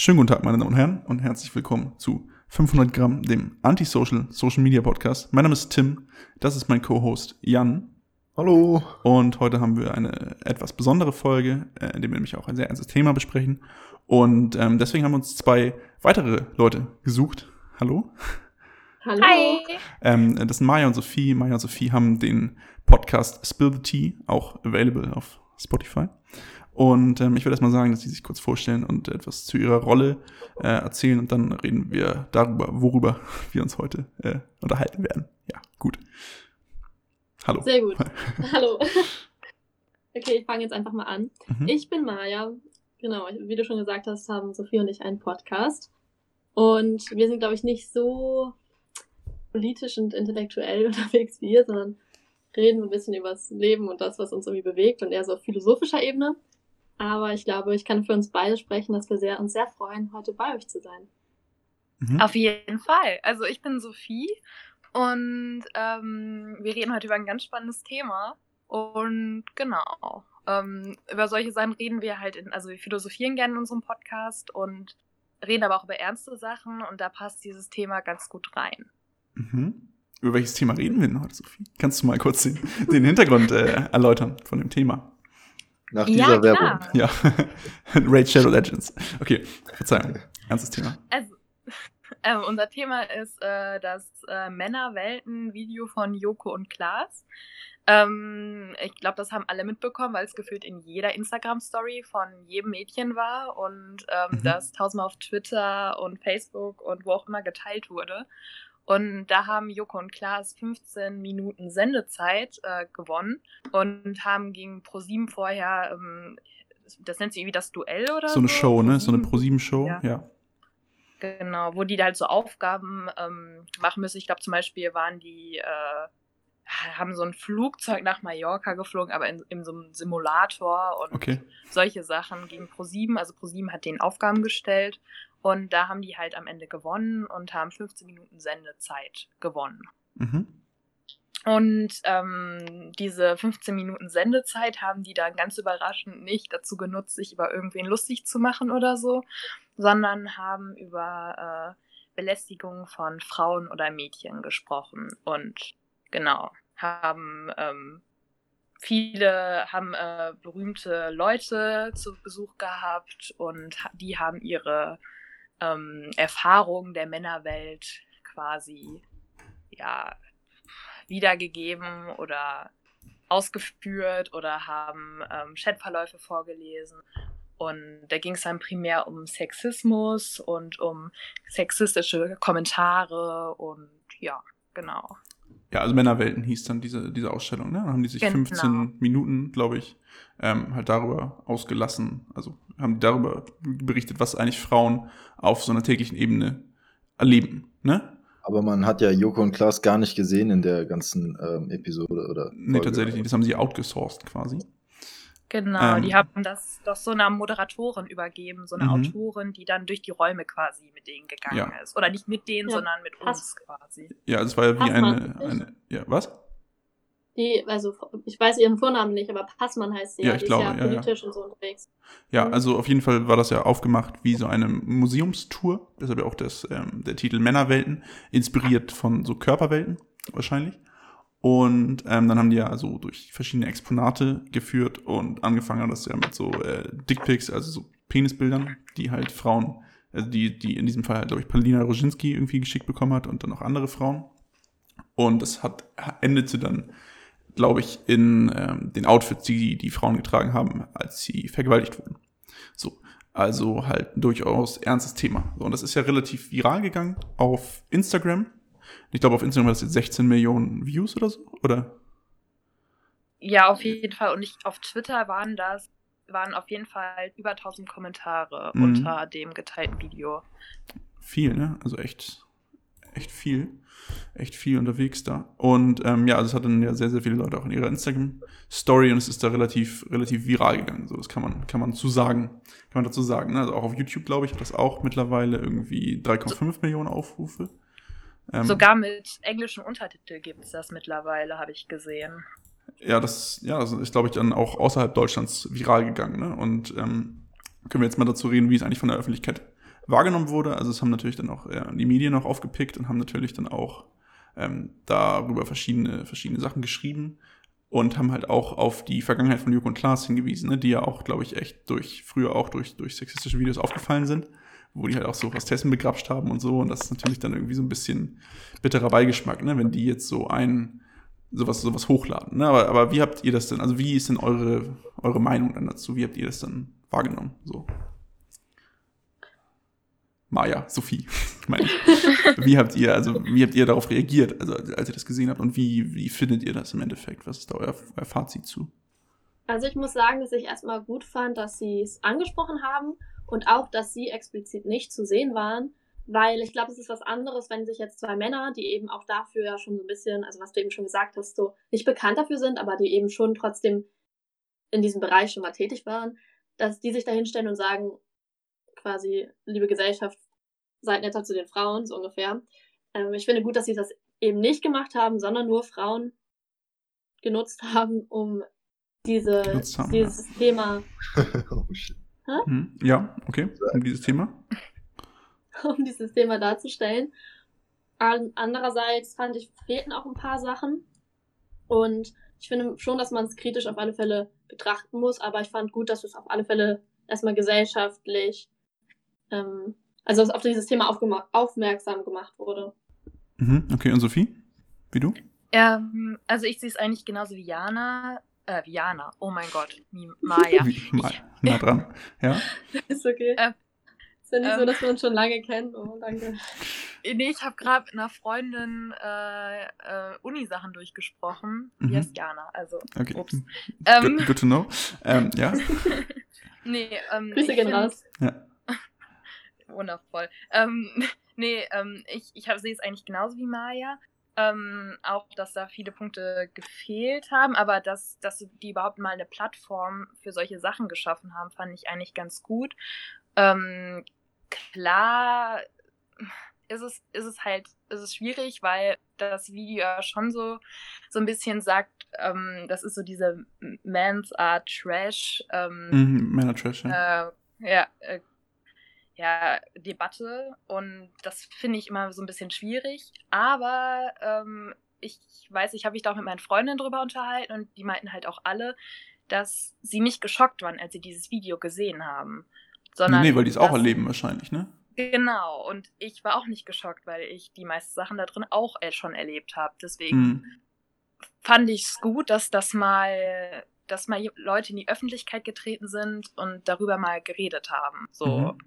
Schönen guten Tag, meine Damen und Herren, und herzlich willkommen zu 500 Gramm, dem Antisocial Social Media Podcast. Mein Name ist Tim, das ist mein Co-Host Jan. Hallo. Und heute haben wir eine etwas besondere Folge, äh, in der wir nämlich auch ein sehr ernstes Thema besprechen. Und ähm, deswegen haben wir uns zwei weitere Leute gesucht. Hallo. Hallo. Hi. Ähm, das sind Maya und Sophie. Maya und Sophie haben den Podcast Spill the Tea, auch available auf Spotify. Und ähm, ich würde erstmal sagen, dass sie sich kurz vorstellen und etwas zu ihrer Rolle äh, erzählen und dann reden wir darüber, worüber wir uns heute äh, unterhalten werden. Ja, gut. Hallo. Sehr gut. Hallo. Okay, ich fange jetzt einfach mal an. Mhm. Ich bin Maja. Genau, wie du schon gesagt hast, haben Sophie und ich einen Podcast. Und wir sind, glaube ich, nicht so politisch und intellektuell unterwegs wie ihr, sondern reden ein bisschen über das Leben und das, was uns irgendwie bewegt und eher so auf philosophischer Ebene. Aber ich glaube, ich kann für uns beide sprechen, dass wir sehr, uns sehr freuen, heute bei euch zu sein. Mhm. Auf jeden Fall. Also ich bin Sophie und ähm, wir reden heute über ein ganz spannendes Thema. Und genau, ähm, über solche Sachen reden wir halt in, also wir philosophieren gerne in unserem Podcast und reden aber auch über ernste Sachen und da passt dieses Thema ganz gut rein. Mhm. Über welches Thema reden wir denn heute, Sophie? Kannst du mal kurz den, den Hintergrund äh, erläutern von dem Thema? Nach dieser ja, Werbung. Ja. Raid Shadow Legends. Okay, Verzeihung. Ernstes Thema. Also, äh, unser Thema ist äh, das äh, Männerwelten-Video von Joko und Klaas. Ähm, ich glaube, das haben alle mitbekommen, weil es gefühlt in jeder Instagram-Story von jedem Mädchen war und ähm, mhm. das tausendmal auf Twitter und Facebook und wo auch immer geteilt wurde. Und da haben Joko und Klaas 15 Minuten Sendezeit äh, gewonnen und haben gegen ProSieben vorher, ähm, das nennt sich irgendwie das Duell oder so. So eine Show, ne? So eine ProSieben-Show, ja. ja. Genau, wo die halt so Aufgaben ähm, machen müssen. Ich glaube zum Beispiel waren die, äh, haben so ein Flugzeug nach Mallorca geflogen, aber in, in so einem Simulator und okay. solche Sachen gegen ProSieben. Also ProSieben hat den Aufgaben gestellt und da haben die halt am Ende gewonnen und haben 15 Minuten Sendezeit gewonnen. Mhm. Und ähm, diese 15 Minuten Sendezeit haben die dann ganz überraschend nicht dazu genutzt, sich über irgendwen lustig zu machen oder so, sondern haben über äh, Belästigung von Frauen oder Mädchen gesprochen. Und genau, haben ähm, viele haben äh, berühmte Leute zu Besuch gehabt und die haben ihre ähm, Erfahrungen der Männerwelt quasi ja wiedergegeben oder ausgeführt oder haben ähm, Chatverläufe vorgelesen. Und da ging es dann primär um Sexismus und um sexistische Kommentare und ja, genau. Ja, also Männerwelten hieß dann diese, diese Ausstellung, ne? Dann haben die sich genau. 15 Minuten, glaube ich, ähm, halt darüber ausgelassen, also haben die darüber berichtet, was eigentlich Frauen auf so einer täglichen Ebene erleben, ne? Aber man hat ja Joko und Klaas gar nicht gesehen in der ganzen ähm, Episode, oder? Nee, tatsächlich nicht. Das haben sie outgesourced quasi. Genau, ähm, die haben das doch so einer Moderatorin übergeben, so eine mhm. Autorin, die dann durch die Räume quasi mit denen gegangen ja. ist. Oder nicht mit denen, ja. sondern mit Pass. uns quasi. Ja, es war ja wie eine, eine. Ja, was? Die, also ich weiß ihren Vornamen nicht, aber Passmann heißt sie. Ja, ich die glaube, ist ja, ja politisch und so unterwegs. Ja, mhm. also auf jeden Fall war das ja aufgemacht wie so eine Museumstour. Deshalb ja auch das, ähm, der Titel Männerwelten, inspiriert von so Körperwelten wahrscheinlich. Und ähm, dann haben die ja also durch verschiedene Exponate geführt und angefangen hat das ja mit so äh, Dickpics, also so Penisbildern, die halt Frauen, also die, die in diesem Fall halt, glaube ich, Paulina Roginski irgendwie geschickt bekommen hat und dann auch andere Frauen. Und es hat endete dann, glaube ich, in ähm, den Outfits, die die Frauen getragen haben, als sie vergewaltigt wurden. So, also halt ein durchaus ernstes Thema. So, und das ist ja relativ viral gegangen auf Instagram ich glaube, auf Instagram war das jetzt 16 Millionen Views oder so, oder? Ja, auf jeden Fall. Und ich, auf Twitter waren das, waren auf jeden Fall über 1000 Kommentare mhm. unter dem geteilten Video. Viel, ne? Also echt, echt viel. Echt viel unterwegs da. Und ähm, ja, also es hatten ja sehr, sehr viele Leute auch in ihrer Instagram-Story und es ist da relativ, relativ viral gegangen. So, das kann man, kann man zu sagen, kann man dazu sagen. Ne? Also auch auf YouTube, glaube ich, hat das auch mittlerweile irgendwie 3,5 Millionen Aufrufe. Ähm, Sogar mit englischen Untertitel gibt es das mittlerweile, habe ich gesehen. Ja, das, ja, das ist, glaube ich, dann auch außerhalb Deutschlands viral gegangen. Ne? Und ähm, können wir jetzt mal dazu reden, wie es eigentlich von der Öffentlichkeit wahrgenommen wurde. Also es haben natürlich dann auch äh, die Medien auch aufgepickt und haben natürlich dann auch ähm, darüber verschiedene, verschiedene Sachen geschrieben und haben halt auch auf die Vergangenheit von Joko und Klaas hingewiesen, ne, die ja auch, glaube ich, echt durch, früher auch durch, durch sexistische Videos aufgefallen sind, wo die halt auch so Hostessen begrapscht haben und so. Und das ist natürlich dann irgendwie so ein bisschen bitterer Beigeschmack, ne, wenn die jetzt so ein, sowas, sowas hochladen. Ne? Aber, aber wie habt ihr das denn, also wie ist denn eure, eure Meinung dann dazu? Wie habt ihr das dann wahrgenommen? So. Maja, Sophie, meine ich. Wie habt ihr, also wie habt ihr darauf reagiert, also als ihr das gesehen habt und wie, wie findet ihr das im Endeffekt? Was ist da euer, euer Fazit zu? Also ich muss sagen, dass ich erstmal gut fand, dass sie es angesprochen haben und auch, dass sie explizit nicht zu sehen waren, weil ich glaube, es ist was anderes, wenn sich jetzt zwei Männer, die eben auch dafür ja schon so ein bisschen, also was du eben schon gesagt hast, so nicht bekannt dafür sind, aber die eben schon trotzdem in diesem Bereich schon mal tätig waren, dass die sich da hinstellen und sagen, quasi, liebe Gesellschaft, seid netter zu den Frauen, so ungefähr. Ähm, ich finde gut, dass sie das eben nicht gemacht haben, sondern nur Frauen genutzt haben, um diese, haben, dieses ja. Thema. oh, hm, ja, okay, um dieses Thema. um dieses Thema darzustellen. Andererseits fand ich, fehlten auch ein paar Sachen. Und ich finde schon, dass man es kritisch auf alle Fälle betrachten muss, aber ich fand gut, dass es auf alle Fälle erstmal gesellschaftlich ähm, also auf dieses Thema aufmerksam gemacht wurde. Mhm, okay, und Sophie? Wie du? Ähm, also ich sehe es eigentlich genauso wie Jana. Äh, wie Jana, oh mein Gott, Maya. Wie, Ma nah dran, ja. Ist okay. Äh, ist ja nicht ähm, so, dass wir uns schon lange kennen. Oh, danke. Nee, ich habe gerade mit einer Freundin äh, äh, Uni-Sachen durchgesprochen. Mhm. Yes, Jana, also. Okay. Ups. Ähm, good, good to know. Ähm, ja. nee, ähm, Grüße gehen raus. Ja wundervoll. Ähm, nee, ähm, ich, ich sehe es eigentlich genauso wie Maya. Ähm, auch, dass da viele Punkte gefehlt haben, aber dass, dass die überhaupt mal eine Plattform für solche Sachen geschaffen haben, fand ich eigentlich ganz gut. Ähm, klar ist es, ist es halt, ist es schwierig, weil das Video ja schon so, so ein bisschen sagt, ähm, das ist so diese Man's Art Trash. Ähm, mhm, Männer Trash, ja. Äh, ja, äh, ja, Debatte und das finde ich immer so ein bisschen schwierig. Aber ähm, ich weiß, ich habe mich da auch mit meinen Freundinnen drüber unterhalten und die meinten halt auch alle, dass sie nicht geschockt waren, als sie dieses Video gesehen haben. Sondern nee, weil die es auch erleben wahrscheinlich, ne? Genau, und ich war auch nicht geschockt, weil ich die meisten Sachen da drin auch schon erlebt habe. Deswegen hm. fand ich es gut, dass das mal, dass mal Leute in die Öffentlichkeit getreten sind und darüber mal geredet haben. So. Mhm.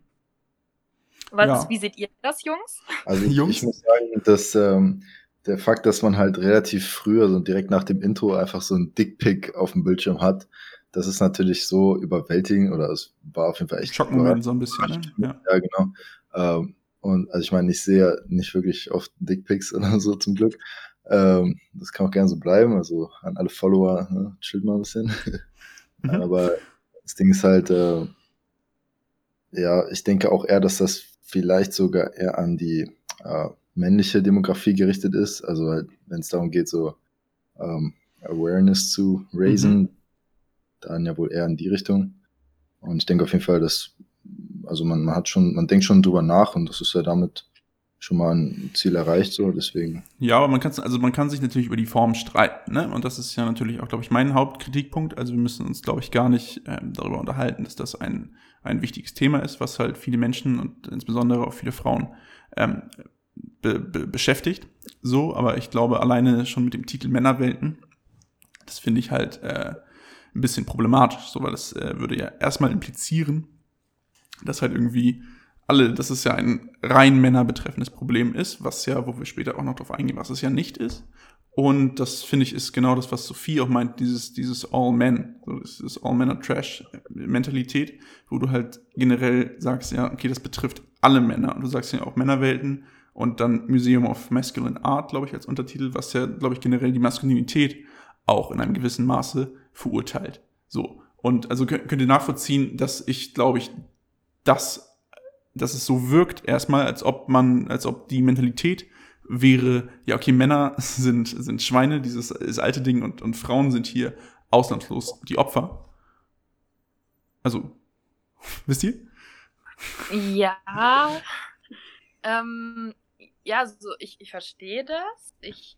Was, ja. Wie seht ihr das, Jungs? Also ich, Jungs? ich muss sagen, dass ähm, der Fakt, dass man halt relativ früh, also direkt nach dem Intro, einfach so ein Dickpick auf dem Bildschirm hat, das ist natürlich so überwältigend oder es war auf jeden Fall echt. Schockmoment so ein bisschen, ne? Ja, ja genau. Ähm, und also ich meine, ich sehe ja nicht wirklich oft Dickpics oder so zum Glück. Ähm, das kann auch gerne so bleiben. Also an alle Follower, ne, chillt mal ein bisschen. Mhm. Aber das Ding ist halt, äh, ja, ich denke auch eher, dass das vielleicht sogar eher an die äh, männliche Demografie gerichtet ist. Also halt, wenn es darum geht, so ähm, Awareness zu raisen, mhm. dann ja wohl eher in die Richtung. Und ich denke auf jeden Fall, dass, also man, man hat schon, man denkt schon drüber nach und das ist ja damit schon mal ein Ziel erreicht, so deswegen. Ja, aber man kann also man kann sich natürlich über die Form streiten, ne? Und das ist ja natürlich auch, glaube ich, mein Hauptkritikpunkt. Also wir müssen uns, glaube ich, gar nicht ähm, darüber unterhalten, dass das ein ein wichtiges Thema ist, was halt viele Menschen und insbesondere auch viele Frauen ähm, be be beschäftigt. So, aber ich glaube, alleine schon mit dem Titel Männerwelten, das finde ich halt äh, ein bisschen problematisch, so weil das äh, würde ja erstmal implizieren, dass halt irgendwie alle, dass es ja ein rein Männer betreffendes Problem ist, was ja, wo wir später auch noch drauf eingehen, was es ja nicht ist. Und das finde ich ist genau das, was Sophie auch meint, dieses, dieses All Men, so dieses All are Trash Mentalität, wo du halt generell sagst, ja, okay, das betrifft alle Männer. Und du sagst ja auch Männerwelten und dann Museum of Masculine Art, glaube ich, als Untertitel, was ja, glaube ich, generell die Maskulinität auch in einem gewissen Maße verurteilt. So. Und also könnt ihr nachvollziehen, dass ich, glaube ich, das, dass es so wirkt erstmal, als ob man, als ob die Mentalität wäre, ja, okay, Männer sind, sind Schweine, dieses, dieses alte Ding, und, und Frauen sind hier ausnahmslos die Opfer. Also, wisst ihr? Ja. ähm, ja, also ich, ich verstehe das. Ich,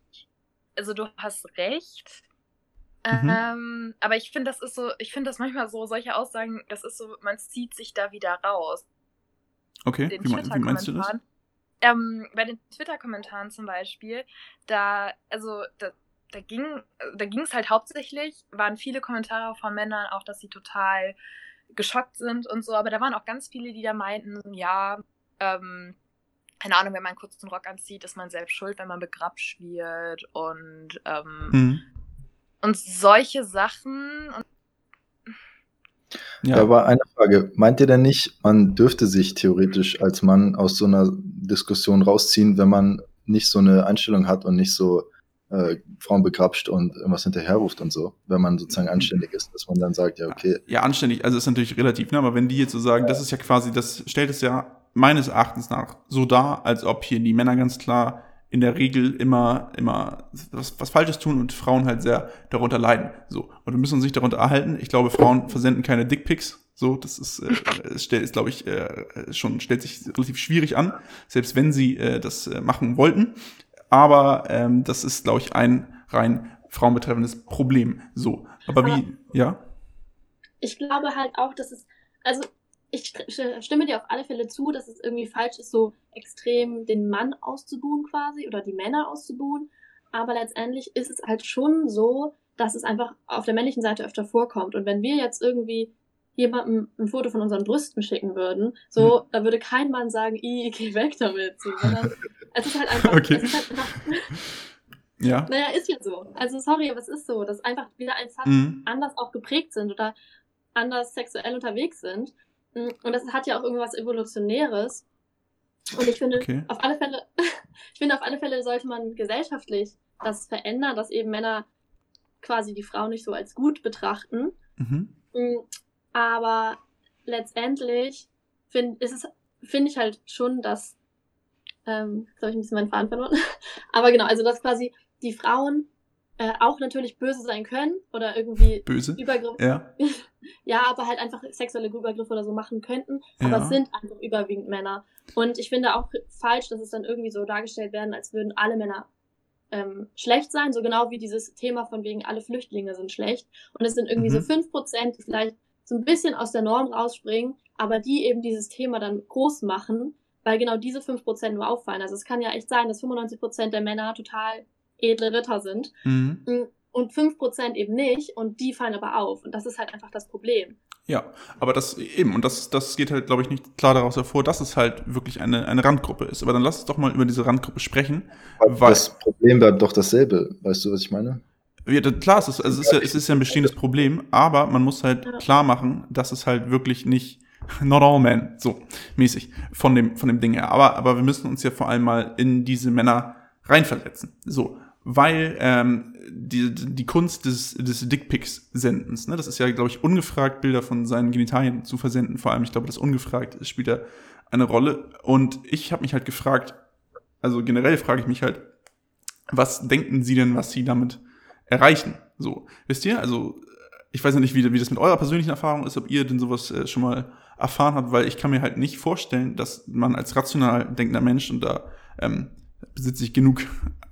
also du hast recht. Mhm. Ähm, aber ich finde, das ist so, ich finde das manchmal so, solche Aussagen, das ist so, man zieht sich da wieder raus. Okay, wie, wie, meinst du das? Ähm, bei den Twitter-Kommentaren zum Beispiel, da, also, da, da ging da ging es halt hauptsächlich, waren viele Kommentare von Männern auch, dass sie total geschockt sind und so, aber da waren auch ganz viele, die da meinten, ja, ähm, keine Ahnung, wenn man einen kurzen Rock anzieht, ist man selbst schuld, wenn man begrapscht wird und ähm, mhm. und solche Sachen. Und ja. aber eine Frage. Meint ihr denn nicht, man dürfte sich theoretisch als Mann aus so einer Diskussion rausziehen, wenn man nicht so eine Einstellung hat und nicht so äh, Frauen begrapscht und irgendwas hinterherruft und so, wenn man sozusagen anständig ist, dass man dann sagt, ja, okay. Ja, anständig, also ist natürlich relativ, ne? aber wenn die jetzt so sagen, das ist ja quasi, das stellt es ja meines Erachtens nach so dar, als ob hier die Männer ganz klar in der Regel immer, immer was, was Falsches tun und Frauen halt sehr darunter leiden. So. Und wir müssen uns nicht darunter erhalten. Ich glaube, Frauen versenden keine Dickpics. So, das ist, äh, ist, ist glaube ich, äh, schon, stellt sich relativ schwierig an, selbst wenn sie äh, das äh, machen wollten. Aber ähm, das ist, glaube ich, ein rein frauenbetreffendes Problem. So. Aber, Aber wie, ja? Ich glaube halt auch, dass es, also ich stimme dir auf alle Fälle zu, dass es irgendwie falsch ist, so extrem den Mann auszubuhen quasi oder die Männer auszubuhen. Aber letztendlich ist es halt schon so, dass es einfach auf der männlichen Seite öfter vorkommt. Und wenn wir jetzt irgendwie jemandem ein Foto von unseren Brüsten schicken würden, so, hm. da würde kein Mann sagen, ich geh weg damit. So, sondern es ist halt einfach, okay. es ist halt einfach ja. Naja, ist ja so. Also sorry, aber es ist so, dass einfach wieder einfach mhm. anders auch geprägt sind oder anders sexuell unterwegs sind. Mm, und das hat ja auch irgendwas Evolutionäres. Und ich finde, okay. auf alle Fälle, ich finde, auf alle Fälle sollte man gesellschaftlich das verändern, dass eben Männer quasi die Frau nicht so als gut betrachten. Mhm. Mm, aber letztendlich finde find ich halt schon, dass, ähm, jetzt habe ich ein bisschen meinen Faden verloren, aber genau, also dass quasi die Frauen äh, auch natürlich böse sein können oder irgendwie böse? Übergriffe. Ja. ja, aber halt einfach sexuelle Übergriffe oder so machen könnten. Aber ja. es sind einfach überwiegend Männer. Und ich finde auch falsch, dass es dann irgendwie so dargestellt werden, als würden alle Männer ähm, schlecht sein, so genau wie dieses Thema von wegen alle Flüchtlinge sind schlecht. Und es sind irgendwie mhm. so fünf Prozent, die vielleicht so ein bisschen aus der Norm rausspringen, aber die eben dieses Thema dann groß machen, weil genau diese fünf Prozent nur auffallen. Also es kann ja echt sein, dass 95 Prozent der Männer total edle Ritter sind. Mhm. Mm, und 5% eben nicht und die fallen aber auf. Und das ist halt einfach das Problem. Ja, aber das eben, und das, das geht halt, glaube ich, nicht klar daraus hervor, dass es halt wirklich eine, eine Randgruppe ist. Aber dann lass uns doch mal über diese Randgruppe sprechen. Weil das Problem bleibt doch dasselbe. Weißt du, was ich meine? Ja, klar, es ist, also es, ist ja, es ist ja ein bestehendes Problem, aber man muss halt klar machen, dass es halt wirklich nicht not all men, so mäßig von dem, von dem Ding her. Aber, aber wir müssen uns ja vor allem mal in diese Männer reinversetzen. So weil ähm, die, die Kunst des, des Dickpics-Sendens, ne, das ist ja, glaube ich, ungefragt Bilder von seinen Genitalien zu versenden, vor allem, ich glaube, das ungefragt spielt da eine Rolle. Und ich habe mich halt gefragt, also generell frage ich mich halt, was denken Sie denn, was Sie damit erreichen? So, wisst ihr? Also, ich weiß ja nicht, wie, wie das mit eurer persönlichen Erfahrung ist, ob ihr denn sowas äh, schon mal erfahren habt, weil ich kann mir halt nicht vorstellen, dass man als rational denkender Mensch, und da ähm, besitze ich genug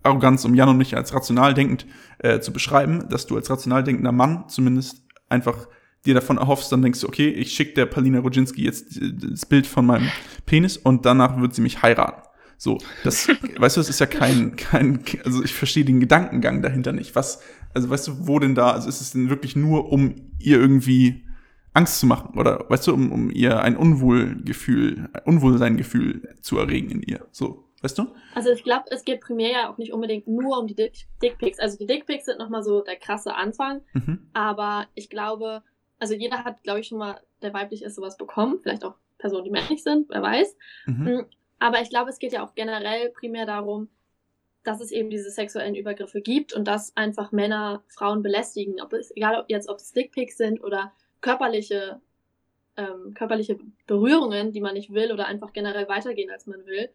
Arroganz, um Jan und mich als rational denkend äh, zu beschreiben, dass du als rational denkender Mann zumindest einfach dir davon erhoffst, dann denkst du, okay, ich schicke der Palina Rodzinski jetzt äh, das Bild von meinem Penis und danach wird sie mich heiraten. So, das, weißt du, das ist ja kein, kein, also ich verstehe den Gedankengang dahinter nicht. Was, also weißt du, wo denn da, also ist es denn wirklich nur, um ihr irgendwie Angst zu machen oder, weißt du, um, um ihr ein Unwohlgefühl, Unwohlseingefühl zu erregen in ihr, so. Weißt du? Also ich glaube, es geht primär ja auch nicht unbedingt nur um die Dick Dickpics. Also die Dickpics sind nochmal so der krasse Anfang. Mhm. Aber ich glaube, also jeder hat, glaube ich, schon mal, der weiblich ist, sowas bekommen. Vielleicht auch Personen, die männlich sind, wer weiß. Mhm. Mm, aber ich glaube, es geht ja auch generell primär darum, dass es eben diese sexuellen Übergriffe gibt und dass einfach Männer Frauen belästigen. Ob es, egal ob jetzt, ob es Dickpics sind oder körperliche, ähm, körperliche Berührungen, die man nicht will oder einfach generell weitergehen, als man will.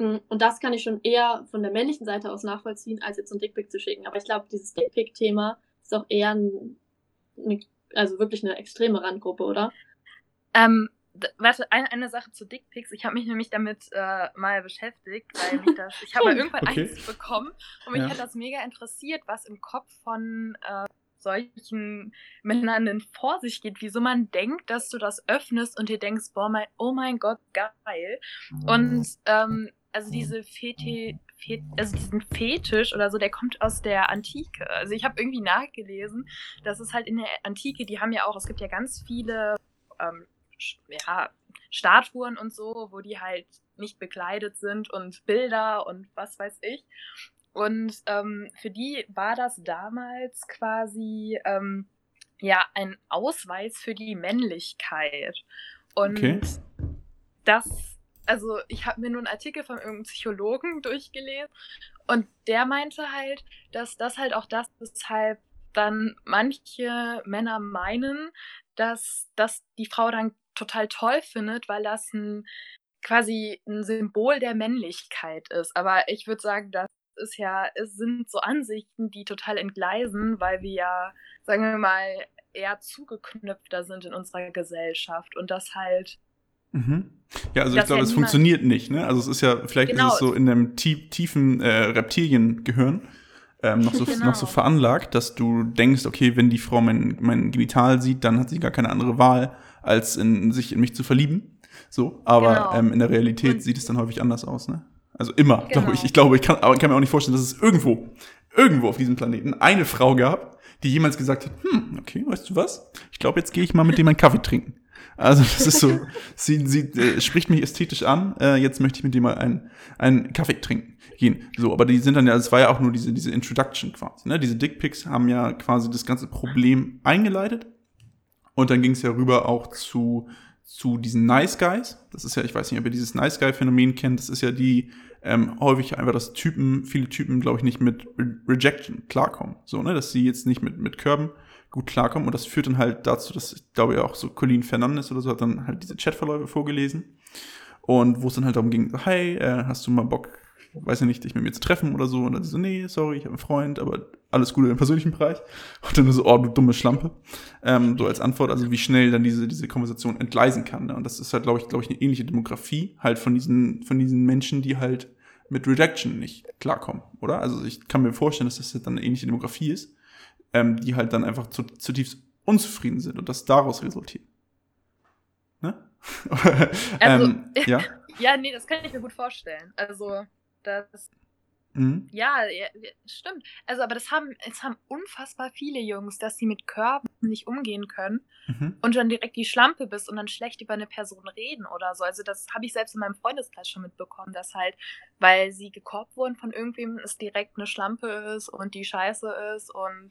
Mm, und das kann ich schon eher von der männlichen Seite aus nachvollziehen, als jetzt ein Dickpick zu schicken. Aber ich glaube, dieses Dickpick-Thema ist auch eher ein, eine, also wirklich eine extreme Randgruppe, oder? Ähm, warte, eine, eine Sache zu Dickpics. Ich habe mich nämlich damit äh, mal beschäftigt, weil mich das, ich habe irgendwann okay. eins bekommen und mich ja. hat das mega interessiert, was im Kopf von äh, solchen Männern denn vor sich geht, wieso man denkt, dass du das öffnest und dir denkst, boah, mein, oh mein Gott, geil. Und ähm, also diese Fete, Fet, also diesen Fetisch oder so, der kommt aus der Antike. Also ich habe irgendwie nachgelesen, dass es halt in der Antike, die haben ja auch, es gibt ja ganz viele ähm, ja, Statuen und so, wo die halt nicht bekleidet sind und Bilder und was weiß ich. Und ähm, für die war das damals quasi ähm, ja ein Ausweis für die Männlichkeit. Und okay. das, also ich habe mir nur einen Artikel von irgendeinem Psychologen durchgelesen und der meinte halt, dass das halt auch das, weshalb dann manche Männer meinen, dass, dass die Frau dann total toll findet, weil das ein quasi ein Symbol der Männlichkeit ist. Aber ich würde sagen, das ist ja, es sind so Ansichten, die total entgleisen, weil wir ja, sagen wir mal, eher zugeknüpfter sind in unserer Gesellschaft und das halt. Mhm. Ja, also ich glaube, ja es funktioniert nicht, ne? Also es ist ja, vielleicht genau. ist es so in einem tiefen äh, Reptiliengehirn ähm, noch, so, genau. noch so veranlagt, dass du denkst, okay, wenn die Frau mein, mein Genital sieht, dann hat sie gar keine andere Wahl, als in, sich in mich zu verlieben. So, aber genau. ähm, in der Realität und sieht es dann häufig anders aus, ne? Also immer, genau. glaube ich. Ich glaube, ich kann, aber ich kann mir auch nicht vorstellen, dass es irgendwo, irgendwo auf diesem Planeten eine Frau gab, die jemals gesagt hat, hm, okay, weißt du was? Ich glaube, jetzt gehe ich mal mit dem einen Kaffee trinken. Also das ist so, sie, sie äh, spricht mich ästhetisch an, äh, jetzt möchte ich mit dem mal einen, einen Kaffee trinken gehen. So, aber die sind dann ja, es war ja auch nur diese, diese Introduction quasi. Ne? Diese Dickpics haben ja quasi das ganze Problem eingeleitet. Und dann ging es ja rüber auch zu, zu diesen Nice Guys. Das ist ja, ich weiß nicht, ob ihr dieses Nice Guy-Phänomen kennt. Das ist ja die, ähm, häufig einfach, dass Typen, viele Typen, glaube ich, nicht mit Re Rejection klarkommen. So, ne, dass sie jetzt nicht mit, mit Körben gut klarkommen. Und das führt dann halt dazu, dass, ich glaube ja auch so Colleen Fernandes oder so hat dann halt diese Chatverläufe vorgelesen. Und wo es dann halt darum ging, hey, äh, hast du mal Bock, weiß ich nicht, dich mit mir zu treffen oder so. Und dann so, nee, sorry, ich habe einen Freund, aber alles Gute im persönlichen Bereich. Und dann so, oh, du dumme Schlampe. Ähm, so als Antwort, also wie schnell dann diese, diese Konversation entgleisen kann. Ne? Und das ist halt, glaube ich, glaube ich, eine ähnliche Demografie halt von diesen, von diesen Menschen, die halt mit Rejection nicht klarkommen, oder? Also ich kann mir vorstellen, dass das dann eine ähnliche Demografie ist, ähm, die halt dann einfach zu, zutiefst unzufrieden sind und das daraus resultiert. Ne? also, ähm, ja? ja, nee, das kann ich mir gut vorstellen. Also, das Mhm. Ja, ja, stimmt. Also, aber das haben, es haben unfassbar viele Jungs, dass sie mit Körben nicht umgehen können mhm. und dann direkt die Schlampe bist und dann schlecht über eine Person reden oder so. Also, das habe ich selbst in meinem Freundeskreis schon mitbekommen, dass halt, weil sie gekorbt wurden von irgendwem, es direkt eine Schlampe ist und die Scheiße ist und.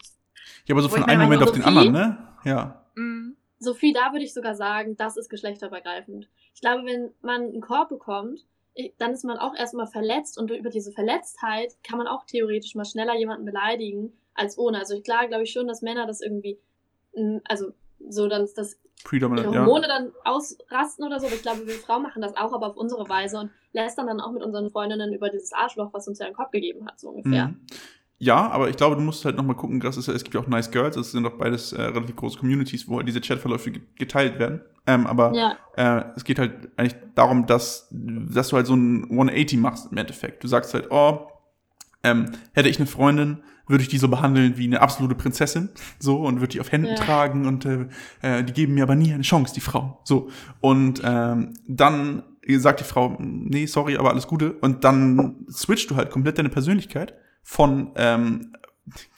Ja, aber so von einem Moment auf den anderen, ne? Ja. Mhm. Sophie, da würde ich sogar sagen, das ist geschlechterübergreifend. Ich glaube, wenn man einen Korb bekommt, dann ist man auch erstmal verletzt und über diese Verletztheit kann man auch theoretisch mal schneller jemanden beleidigen als ohne. Also klar glaube ich schon, dass Männer das irgendwie, mm, also so dann dass Hormone ja. dann ausrasten oder so. Aber ich glaube, wir Frauen machen das auch, aber auf unsere Weise und lästern dann auch mit unseren Freundinnen über dieses Arschloch, was uns ja den Kopf gegeben hat, so ungefähr. Mhm. Ja, aber ich glaube, du musst halt nochmal gucken, das ist, es gibt ja auch Nice Girls, das sind doch beides äh, relativ große Communities, wo diese Chatverläufe geteilt werden. Ähm, aber ja. äh, es geht halt eigentlich darum, dass, dass du halt so ein 180 machst im Endeffekt. Du sagst halt, oh, ähm, hätte ich eine Freundin, würde ich die so behandeln wie eine absolute Prinzessin, so und würde die auf Händen ja. tragen und äh, äh, die geben mir aber nie eine Chance, die Frau, so und ähm, dann sagt die Frau, nee, sorry, aber alles Gute und dann switcht du halt komplett deine Persönlichkeit von ähm,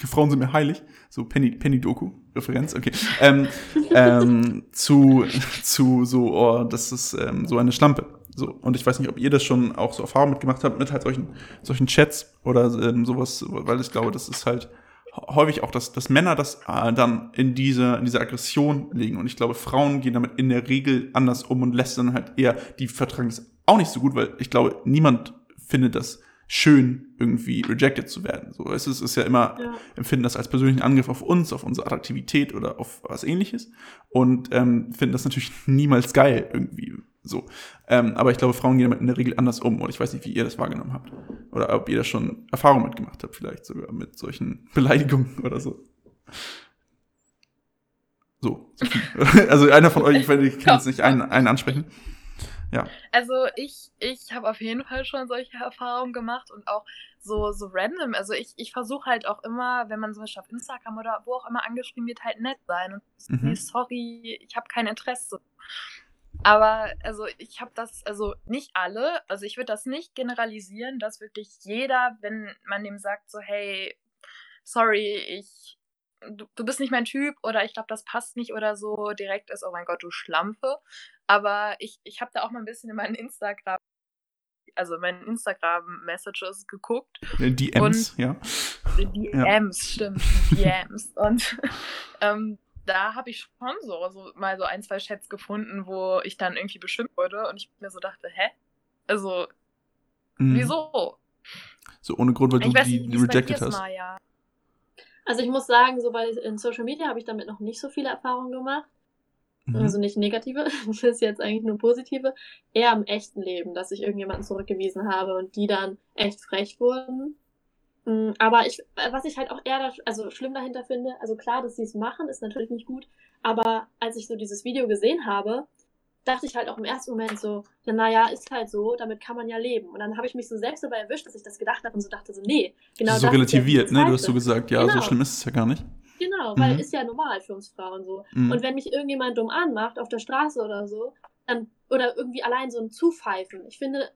Frauen sind mir heilig, so Penny, Penny Doku, Referenz, okay, ähm, ähm, zu, zu so, oh, das ist ähm, so eine Schlampe. So, und ich weiß nicht, ob ihr das schon auch so Erfahrungen mitgemacht habt, mit halt solchen, solchen Chats oder ähm, sowas, weil ich glaube, das ist halt häufig auch, dass, dass Männer das äh, dann in diese, in diese Aggression legen. Und ich glaube, Frauen gehen damit in der Regel anders um und lässt dann halt eher, die vertragen das auch nicht so gut, weil ich glaube, niemand findet das schön, irgendwie rejected zu werden. So, es ist, ist ja immer, ja. empfinden das als persönlichen Angriff auf uns, auf unsere Attraktivität oder auf was ähnliches und ähm, finden das natürlich niemals geil irgendwie. So. Ähm, aber ich glaube, Frauen gehen damit in der Regel anders um und ich weiß nicht, wie ihr das wahrgenommen habt. Oder ob ihr da schon Erfahrung mitgemacht habt, vielleicht sogar mit solchen Beleidigungen oder so. So. also einer von euch, ich, kann jetzt nicht einen, einen ansprechen. Ja. Also ich, ich habe auf jeden Fall schon solche Erfahrungen gemacht und auch so, so random. Also ich, ich versuche halt auch immer, wenn man zum Beispiel auf Instagram oder wo auch immer angeschrieben wird, halt nett sein und mhm. sorry, ich habe kein Interesse. Aber also ich habe das, also nicht alle, also ich würde das nicht generalisieren, dass wirklich jeder, wenn man dem sagt, so, hey, sorry, ich, du, du bist nicht mein Typ oder ich glaube, das passt nicht oder so, direkt ist, oh mein Gott, du Schlampe. Aber ich, ich habe da auch mal ein bisschen in meinen Instagram, also in meinen Instagram-Messages geguckt. DMs, ja. DMs, ja. stimmt. DMs. und ähm, da habe ich schon so, so mal so ein, zwei Chats gefunden, wo ich dann irgendwie beschimpft wurde und ich mir so dachte, hä? Also, mhm. wieso? So ohne Grund, weil du die, die rejected hast. Mal, ja. Also ich muss sagen, so bei in Social Media habe ich damit noch nicht so viele Erfahrungen gemacht. Mhm. Also nicht negative, das ist jetzt eigentlich nur positive. Eher im echten Leben, dass ich irgendjemanden zurückgewiesen habe und die dann echt frech wurden. Mm, aber ich, was ich halt auch eher, da, also schlimm dahinter finde, also klar, dass sie es machen, ist natürlich nicht gut, aber als ich so dieses Video gesehen habe, dachte ich halt auch im ersten Moment so, ja, naja, ist halt so, damit kann man ja leben. Und dann habe ich mich so selbst dabei erwischt, dass ich das gedacht habe und so dachte so, nee, genau so das relativiert, ne? Du hast so gesagt, ja, genau. so schlimm ist es ja gar nicht. Genau, weil mhm. ist ja normal für uns Frauen so. Mhm. Und wenn mich irgendjemand dumm anmacht auf der Straße oder so, dann, oder irgendwie allein so ein Zupfeifen, ich finde,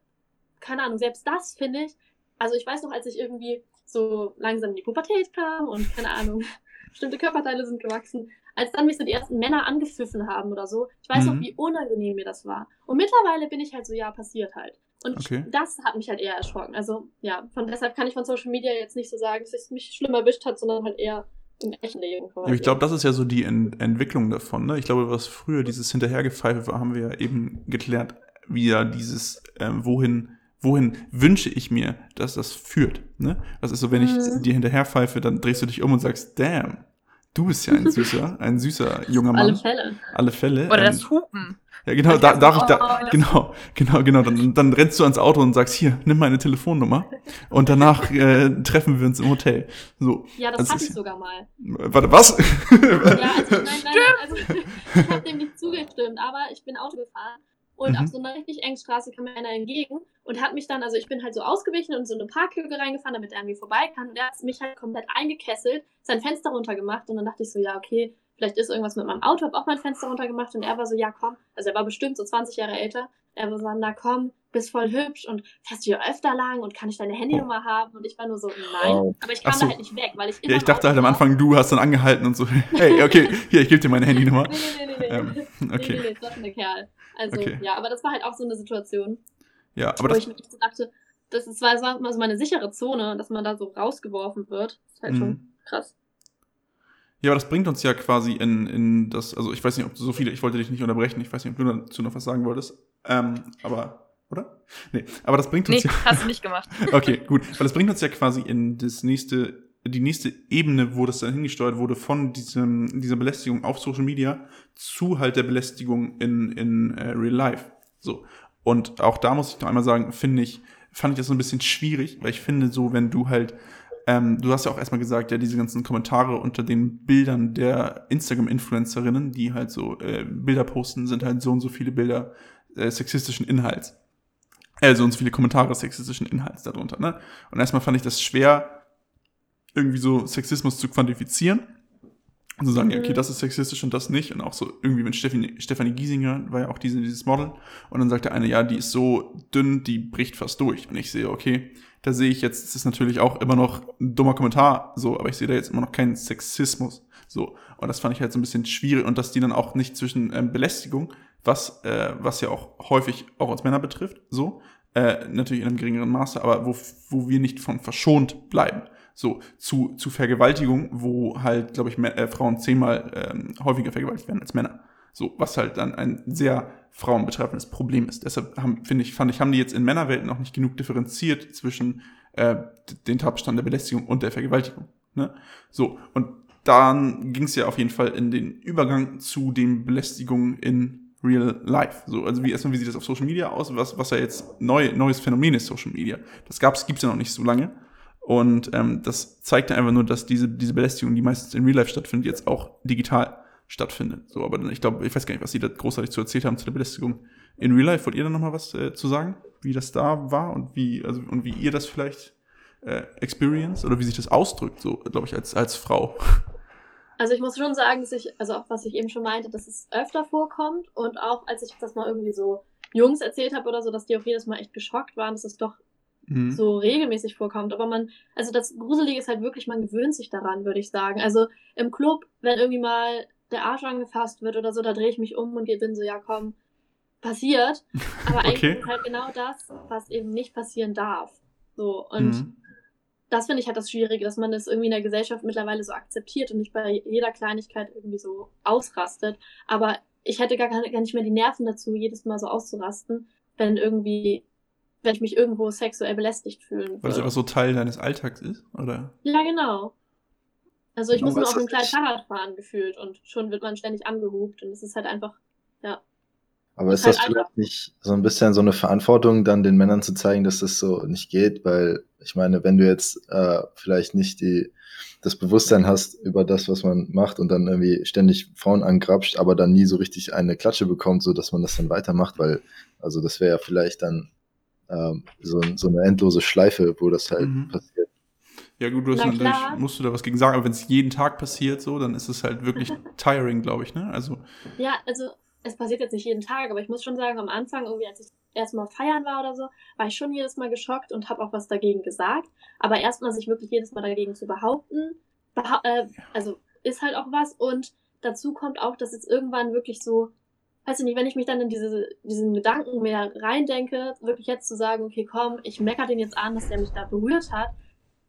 keine Ahnung, selbst das finde ich, also ich weiß noch, als ich irgendwie so langsam in die Pubertät kam und keine Ahnung, bestimmte Körperteile sind gewachsen, als dann mich so die ersten Männer angepfiffen haben oder so, ich weiß mhm. noch, wie unangenehm mir das war. Und mittlerweile bin ich halt so, ja, passiert halt. Und okay. das hat mich halt eher erschrocken. Also, ja, von deshalb kann ich von Social Media jetzt nicht so sagen, dass es mich schlimm erwischt hat, sondern halt eher im echten Leben. Ja, ich glaube, das ist ja so die Ent Entwicklung davon. Ne? Ich glaube, was früher dieses Hinterhergepfeife war, haben wir ja eben geklärt, wie ja dieses, ähm, wohin wohin wünsche ich mir, dass das führt. Ne? Das ist so, wenn ich mhm. dir hinterherpfeife, dann drehst du dich um und sagst, damn, du bist ja ein süßer, ein süßer junger Mann. Alle Fälle. Alle Fälle. Oder ähm, das Hupen. Ja, genau, da, darf ich da, genau, genau, genau, dann, dann rennst du ans Auto und sagst, hier, nimm meine Telefonnummer und danach äh, treffen wir uns im Hotel. So. Ja, das, das hatte ich sogar mal. Warte, was? ja, also, nein, nein, nein, also, ich habe dem nicht zugestimmt, aber ich bin Auto gefahren und mhm. auf so einer richtig engen Straße kam mir einer entgegen und hat mich dann, also ich bin halt so ausgewichen und in so eine Parklücke reingefahren, damit er mir vorbei kann. Und er hat mich halt komplett eingekesselt, sein Fenster runtergemacht und dann dachte ich so, ja, okay, vielleicht ist irgendwas mit meinem Auto, hab auch mein Fenster runtergemacht und er war so, ja, komm, also er war bestimmt so 20 Jahre älter. Er war so, na komm, bist voll hübsch und fährst du hier öfter lang und kann ich deine Handynummer haben? Und ich war nur so, nein. Oh. Aber ich kam so. da halt nicht weg, weil ich immer. Ja, ich dachte halt am Anfang, du hast dann angehalten und so, hey, okay, hier, ich gebe dir meine Handynummer. nee, nee, nee, nee. Ähm, okay. Nee, nee, nee, das schon der Kerl. Also, okay. ja, aber das war halt auch so eine Situation. Ja, aber wo das. ich mir so dachte, das, ist, das war immer so meine sichere Zone, dass man da so rausgeworfen wird. Das ist halt mhm. schon krass. Ja, aber das bringt uns ja quasi in, in das, also ich weiß nicht, ob du so viele, ich wollte dich nicht unterbrechen, ich weiß nicht, ob du dazu noch was sagen wolltest, ähm, aber, oder? Nee, aber das bringt uns nee, ja. hast du nicht gemacht. okay, gut, weil das bringt uns ja quasi in das nächste, die nächste Ebene, wo das dann hingesteuert wurde von diesem, dieser Belästigung auf Social Media zu halt der Belästigung in, in äh, Real Life. So. Und auch da muss ich noch einmal sagen, finde ich, fand ich das so ein bisschen schwierig, weil ich finde so, wenn du halt, ähm, du hast ja auch erstmal gesagt, ja, diese ganzen Kommentare unter den Bildern der Instagram-Influencerinnen, die halt so äh, Bilder posten, sind halt so und so viele Bilder äh, sexistischen Inhalts. Äh, so und so viele Kommentare sexistischen Inhalts darunter, ne? Und erstmal fand ich das schwer, irgendwie so Sexismus zu quantifizieren. Und zu sagen, ja, okay, mhm. das ist sexistisch und das nicht. Und auch so irgendwie mit Stefanie, Stefanie Giesinger war ja auch diese, dieses Model. Und dann sagt der eine, ja, die ist so dünn, die bricht fast durch. Und ich sehe, okay, da sehe ich jetzt, das ist natürlich auch immer noch ein dummer Kommentar, so, aber ich sehe da jetzt immer noch keinen Sexismus. So. Und das fand ich halt so ein bisschen schwierig. Und dass die dann auch nicht zwischen ähm, Belästigung, was, äh, was ja auch häufig auch uns Männer betrifft, so, äh, natürlich in einem geringeren Maße, aber wo, wo wir nicht von verschont bleiben. So, zu, zu Vergewaltigung, wo halt, glaube ich, äh, Frauen zehnmal ähm, häufiger vergewaltigt werden als Männer. So, was halt dann ein sehr frauenbetreffendes Problem ist. Deshalb haben, finde ich, fand ich, haben die jetzt in Männerwelten auch nicht genug differenziert zwischen äh, den Tatbestand der Belästigung und der Vergewaltigung. Ne? So, und dann ging es ja auf jeden Fall in den Übergang zu den Belästigungen in real life. So, also wie erstmal, wie sieht das auf Social Media aus? Was, was ja jetzt neu, neues Phänomen ist, Social Media. Das gab's, gibt's ja noch nicht so lange. Und ähm, das zeigt einfach nur, dass diese, diese Belästigung, die meistens in Real Life stattfindet, jetzt auch digital stattfindet. So, aber ich glaube, ich weiß gar nicht, was sie da großartig zu erzählt haben zu der Belästigung in Real Life. Wollt ihr da nochmal was äh, zu sagen, wie das da war und wie, also, und wie ihr das vielleicht äh, experience oder wie sich das ausdrückt, so, glaube ich, als, als Frau? Also ich muss schon sagen, dass ich, also auch was ich eben schon meinte, dass es öfter vorkommt und auch als ich das mal irgendwie so Jungs erzählt habe oder so, dass die auch jedes Mal echt geschockt waren, dass es doch mhm. so regelmäßig vorkommt. Aber man, also das Gruselige ist halt wirklich, man gewöhnt sich daran, würde ich sagen. Also im Club, wenn irgendwie mal der Arsch angefasst wird oder so, da drehe ich mich um und bin so, ja komm, passiert. Aber okay. eigentlich ist halt genau das, was eben nicht passieren darf. So, und mhm. das finde ich halt das Schwierige, dass man das irgendwie in der Gesellschaft mittlerweile so akzeptiert und nicht bei jeder Kleinigkeit irgendwie so ausrastet. Aber ich hätte gar, gar nicht mehr die Nerven dazu, jedes Mal so auszurasten, wenn irgendwie wenn ich mich irgendwo sexuell belästigt fühlen Weil es einfach so Teil deines Alltags ist, oder? Ja, genau. Also ich muss nur auf einem kleinen Fahrrad fahren gefühlt und schon wird man ständig angehupt und es ist halt einfach, ja. Aber ist, ist das halt vielleicht nicht so ein bisschen so eine Verantwortung, dann den Männern zu zeigen, dass das so nicht geht? Weil ich meine, wenn du jetzt äh, vielleicht nicht die, das Bewusstsein hast über das, was man macht und dann irgendwie ständig Frauen angrapscht, aber dann nie so richtig eine Klatsche bekommt, so dass man das dann weitermacht, weil, also das wäre ja vielleicht dann ähm, so, so eine endlose Schleife, wo das halt mhm. passiert. Ja gut, du hast natürlich, musst du da was gegen sagen, aber wenn es jeden Tag passiert so, dann ist es halt wirklich tiring, glaube ich, ne? Also. Ja, also es passiert jetzt nicht jeden Tag, aber ich muss schon sagen, am Anfang, irgendwie als ich erstmal feiern war oder so, war ich schon jedes Mal geschockt und habe auch was dagegen gesagt. Aber erstmal sich wirklich jedes Mal dagegen zu behaupten, beha äh, also ist halt auch was. Und dazu kommt auch, dass jetzt irgendwann wirklich so weiß ich nicht, wenn ich mich dann in diese, diesen Gedanken mehr reindenke, wirklich jetzt zu sagen, okay, komm, ich meckere den jetzt an, dass der mich da berührt hat,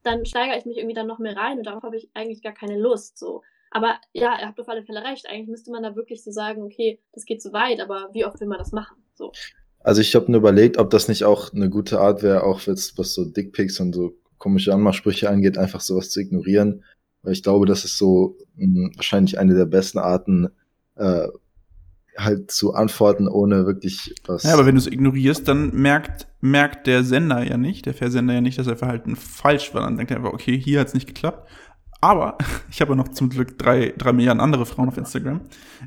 dann steigere ich mich irgendwie dann noch mehr rein und darauf habe ich eigentlich gar keine Lust, so. Aber ja, ihr habt auf alle Fälle recht. Eigentlich müsste man da wirklich so sagen, okay, das geht zu weit, aber wie oft will man das machen? So. Also ich habe nur überlegt, ob das nicht auch eine gute Art wäre, auch jetzt, was so Dickpics und so komische Anmachsprüche angeht, einfach sowas zu ignorieren. Weil ich glaube, das ist so mh, hm, wahrscheinlich eine der besten Arten, äh, halt zu antworten, ohne wirklich was. Ja, aber wenn du es ignorierst, dann merkt, merkt der Sender ja nicht, der Versender ja nicht, dass er Verhalten falsch war. Dann denkt er einfach, okay, hier hat es nicht geklappt. Aber ich habe ja noch zum Glück drei, drei Milliarden andere Frauen auf Instagram,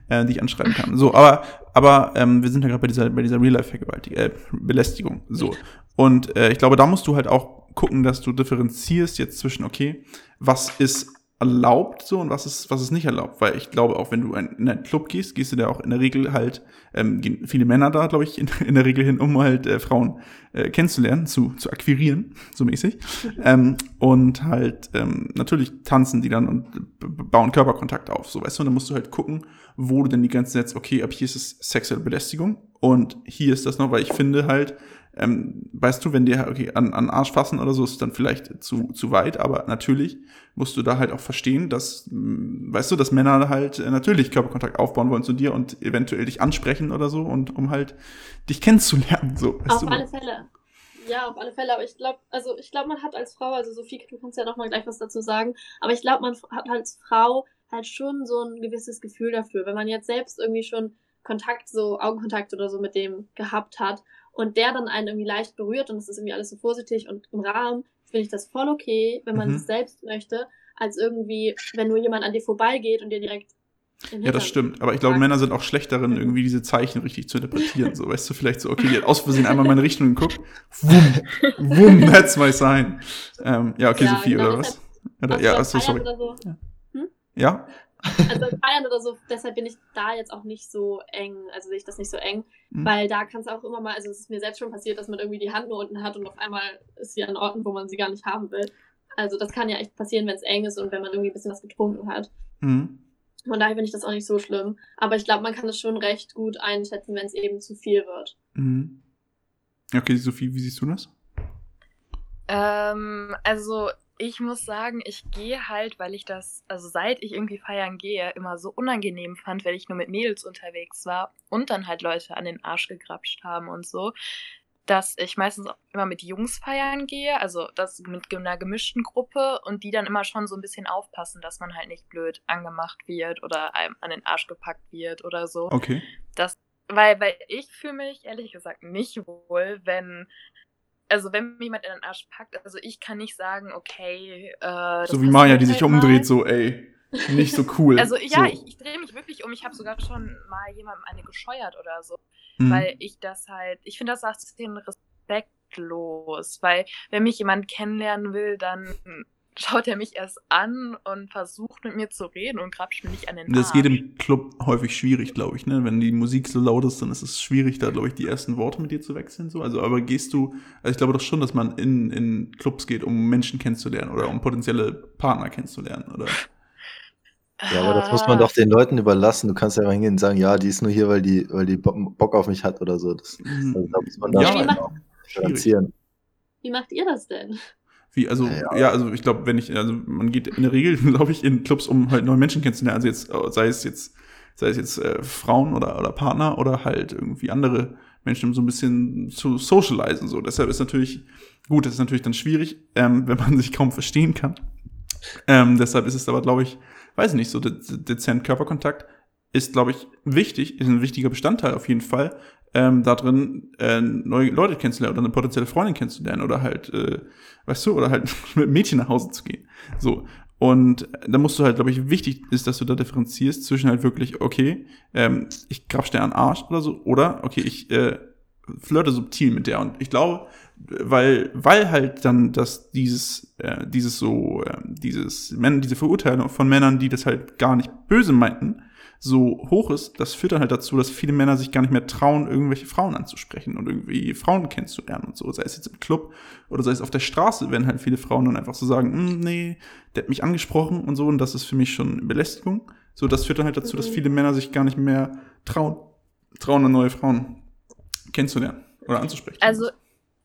äh, die ich anschreiben kann. So, aber, aber ähm, wir sind ja gerade bei dieser, bei dieser Real-Life-Vergewaltigung, äh, Belästigung. So. Und äh, ich glaube, da musst du halt auch gucken, dass du differenzierst jetzt zwischen, okay, was ist erlaubt so und was ist, was ist nicht erlaubt. Weil ich glaube, auch wenn du in einen Club gehst, gehst du da auch in der Regel halt, ähm, gehen viele Männer da, glaube ich, in, in, der Regel hin, um halt äh, Frauen äh, kennenzulernen, zu, zu akquirieren, so mäßig. ähm, und halt ähm, natürlich tanzen die dann und bauen Körperkontakt auf, so weißt du. Und dann musst du halt gucken, wo du denn die Grenze setzt, okay, ab hier ist es sexuelle Belästigung und hier ist das noch, weil ich finde halt, ähm, weißt du, wenn dir okay, an, an Arsch fassen oder so ist dann vielleicht zu, zu weit, aber natürlich musst du da halt auch verstehen, dass, mm, weißt du, dass Männer halt äh, natürlich Körperkontakt aufbauen wollen zu dir und eventuell dich ansprechen oder so und um halt dich kennenzulernen. So, auf du? alle Fälle. Ja, auf alle Fälle, aber ich glaube, also ich glaube, man hat als Frau, also Sophie, du kannst ja noch mal gleich was dazu sagen, aber ich glaube, man hat als Frau halt schon so ein gewisses Gefühl dafür, wenn man jetzt selbst irgendwie schon Kontakt, so Augenkontakt oder so mit dem gehabt hat und der dann einen irgendwie leicht berührt und es ist irgendwie alles so vorsichtig und im Rahmen, finde ich das voll okay, wenn man mhm. es selbst möchte, als irgendwie, wenn nur jemand an dir vorbeigeht und dir direkt ja, das stimmt. Aber ich glaube, Männer sind auch schlecht darin, irgendwie diese Zeichen richtig zu interpretieren. So, weißt du, vielleicht so, okay, die hat aus Versehen einmal meine Richtung geguckt. Wumm, wumm, that's my sign. Ähm, ja, okay, ja, Sophie, genau, oder was? Oder, ja, also, sorry. So. Hm? Ja? Also in Bayern oder so, deshalb bin ich da jetzt auch nicht so eng, also sehe ich das nicht so eng, mhm. weil da kann es auch immer mal, also es ist mir selbst schon passiert, dass man irgendwie die Hand nur unten hat und auf einmal ist sie an Orten, wo man sie gar nicht haben will. Also das kann ja echt passieren, wenn es eng ist und wenn man irgendwie ein bisschen was getrunken hat. Mhm. Von daher finde ich das auch nicht so schlimm. Aber ich glaube, man kann es schon recht gut einschätzen, wenn es eben zu viel wird. Mhm. Okay, Sophie, wie siehst du das? Ähm, also ich muss sagen, ich gehe halt, weil ich das, also seit ich irgendwie feiern gehe, immer so unangenehm fand, wenn ich nur mit Mädels unterwegs war und dann halt Leute an den Arsch gegrapscht haben und so, dass ich meistens auch immer mit Jungs feiern gehe, also das mit einer gemischten Gruppe und die dann immer schon so ein bisschen aufpassen, dass man halt nicht blöd angemacht wird oder einem an den Arsch gepackt wird oder so. Okay. Das, weil, weil ich fühle mich ehrlich gesagt nicht wohl, wenn also wenn mir jemand in den Arsch packt, also ich kann nicht sagen, okay. Äh, so wie Maya, die sich halt umdreht, so, ey. nicht so cool. Also ja, so. ich, ich drehe mich wirklich um. Ich habe sogar schon mal jemandem eine gescheuert oder so. Mhm. Weil ich das halt, ich finde das auch den respektlos. Weil wenn mich jemand kennenlernen will, dann schaut er mich erst an und versucht mit mir zu reden und grapscht mir nicht an den Arsch. Das geht im Club häufig schwierig, glaube ich, ne? Wenn die Musik so laut ist, dann ist es schwierig, da, glaube ich, die ersten Worte mit dir zu wechseln. So. Also, aber gehst du, also ich glaube doch schon, dass man in, in Clubs geht, um Menschen kennenzulernen oder um potenzielle Partner kennenzulernen, oder? Ja, aber das muss man doch den Leuten überlassen. Du kannst ja hingehen und sagen, ja, die ist nur hier, weil die, weil die Bock auf mich hat oder so. Das, Mhm. also, da muss man da Ja, differenzieren. Wie macht ihr das denn? Wie, also, ja, Ja. also ich glaube, wenn ich, also man geht in der Regel, glaube ich, in Clubs, um halt neue Menschen kennenzulernen. Also jetzt, äh, sei es jetzt, sei es jetzt äh, Frauen oder, oder Partner oder halt irgendwie andere Menschen, um so ein bisschen zu socialisen. So. Deshalb ist natürlich, gut, das ist natürlich dann schwierig, ähm, wenn man sich kaum verstehen kann. Ähm, deshalb ist es aber, glaube ich, weiß ich nicht, so de dezent Körperkontakt ist, glaube ich, wichtig, ist ein wichtiger Bestandteil auf jeden Fall, ähm, da drin äh, neue Leute kennenzulernen oder eine potenzielle Freundin kennenzulernen oder halt, äh, weißt du, oder halt mit Mädchen nach Hause zu gehen. So. Und da musst du halt, glaube ich, wichtig ist, dass du da differenzierst zwischen halt wirklich, okay, ähm, ich grapsch dir an Arsch oder so, oder, okay, ich äh, flirte subtil mit der. Und ich glaube, weil, weil halt dann das, dieses, äh, dieses so, äh, dieses, diese Verurteilung von Männern, die das halt gar nicht böse meinten, so hoch ist, das führt dann halt dazu, dass viele Männer sich gar nicht mehr trauen, irgendwelche Frauen anzusprechen und irgendwie Frauen kennenzulernen und so. Sei es jetzt im Club oder sei es auf der Straße, wenn halt viele Frauen dann einfach so sagen, "Hm, nee, der hat mich angesprochen und so und das ist für mich schon Belästigung. So, das führt dann halt dazu, dass Mhm. viele Männer sich gar nicht mehr trauen, trauen, neue Frauen kennenzulernen oder anzusprechen. Also,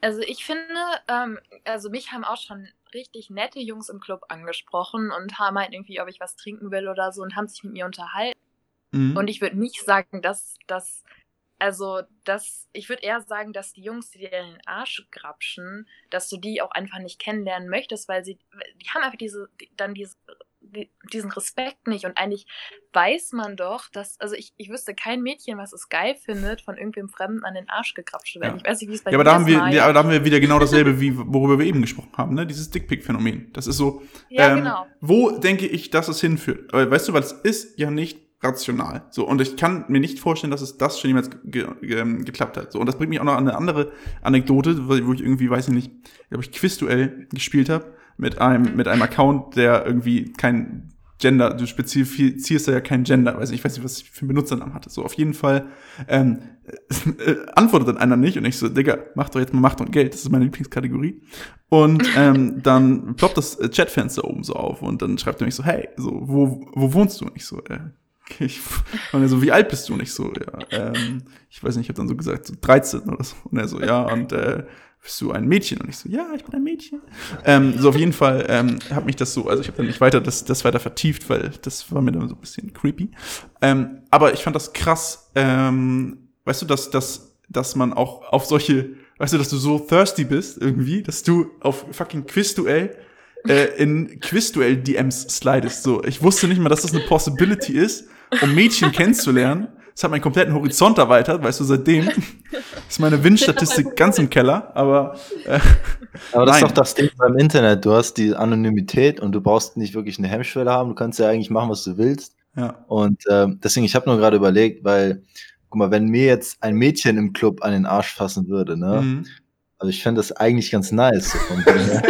also ich finde, ähm, also mich haben auch schon richtig nette Jungs im Club angesprochen und haben halt irgendwie, ob ich was trinken will oder so und haben sich mit mir unterhalten. Mhm. Und ich würde nicht sagen, dass das, also, dass, ich würde eher sagen, dass die Jungs, die dir in den Arsch grapschen, dass du die auch einfach nicht kennenlernen möchtest, weil sie, die haben einfach diese, die, dann diese, die, diesen Respekt nicht. Und eigentlich weiß man doch, dass, also ich, ich wüsste kein Mädchen, was es geil findet, von irgendwem Fremden an den Arsch gegrapscht zu werden. Ja. Ich weiß nicht, wie es bei ja, aber da haben wir, Maya. ja, da haben wir wieder genau dasselbe, wie worüber wir eben gesprochen haben, ne? Dieses Dickpick-Phänomen. Das ist so, Ja, ähm, genau. wo denke ich, dass es hinführt? Weißt du, weil es ist ja nicht rational. So, und ich kann mir nicht vorstellen, dass es das schon jemals ge ge ähm, geklappt hat. So, und das bringt mich auch noch an eine andere Anekdote, wo ich irgendwie, weiß ich nicht, glaube ich, Quizduell gespielt habe mit einem, mit einem Account, der irgendwie kein Gender, du spezifizierst da ja kein Gender, weiß ich, ich weiß nicht, was ich für einen Benutzernamen hatte. So, auf jeden Fall ähm, äh, antwortet dann einer nicht und ich so, Digga, mach doch jetzt mal Macht und Geld, das ist meine Lieblingskategorie. Und ähm, dann ploppt das Chatfenster oben so auf und dann schreibt er mich so, hey, so, wo, wo wohnst du? Und ich so, äh, ich, und er so, wie alt bist du? Und ich so, ja, ähm, ich weiß nicht, ich habe dann so gesagt, so 13 oder so. Und er so, ja, und äh, bist du ein Mädchen? Und ich so, ja, ich bin ein Mädchen. Ähm, so auf jeden Fall ähm, hat mich das so, also ich habe dann nicht weiter das, das weiter vertieft, weil das war mir dann so ein bisschen creepy. Ähm, aber ich fand das krass, ähm, weißt du, dass, dass, dass man auch auf solche, weißt du, dass du so thirsty bist irgendwie, dass du auf fucking Quizduell äh, in Quizduell-DMs slidest. So, ich wusste nicht mal, dass das eine Possibility ist, um Mädchen kennenzulernen. Das hat meinen kompletten Horizont erweitert, weißt du, seitdem ist meine Windstatistik ganz im Keller, aber äh, Aber das Nein. ist doch das Ding beim Internet. Du hast die Anonymität und du brauchst nicht wirklich eine Hemmschwelle haben. Du kannst ja eigentlich machen, was du willst. ja. Und ähm, deswegen, ich habe nur gerade überlegt, weil, guck mal, wenn mir jetzt ein Mädchen im Club an den Arsch fassen würde, ne? Mhm. Also ich fände das eigentlich ganz nice. So vom Ding her.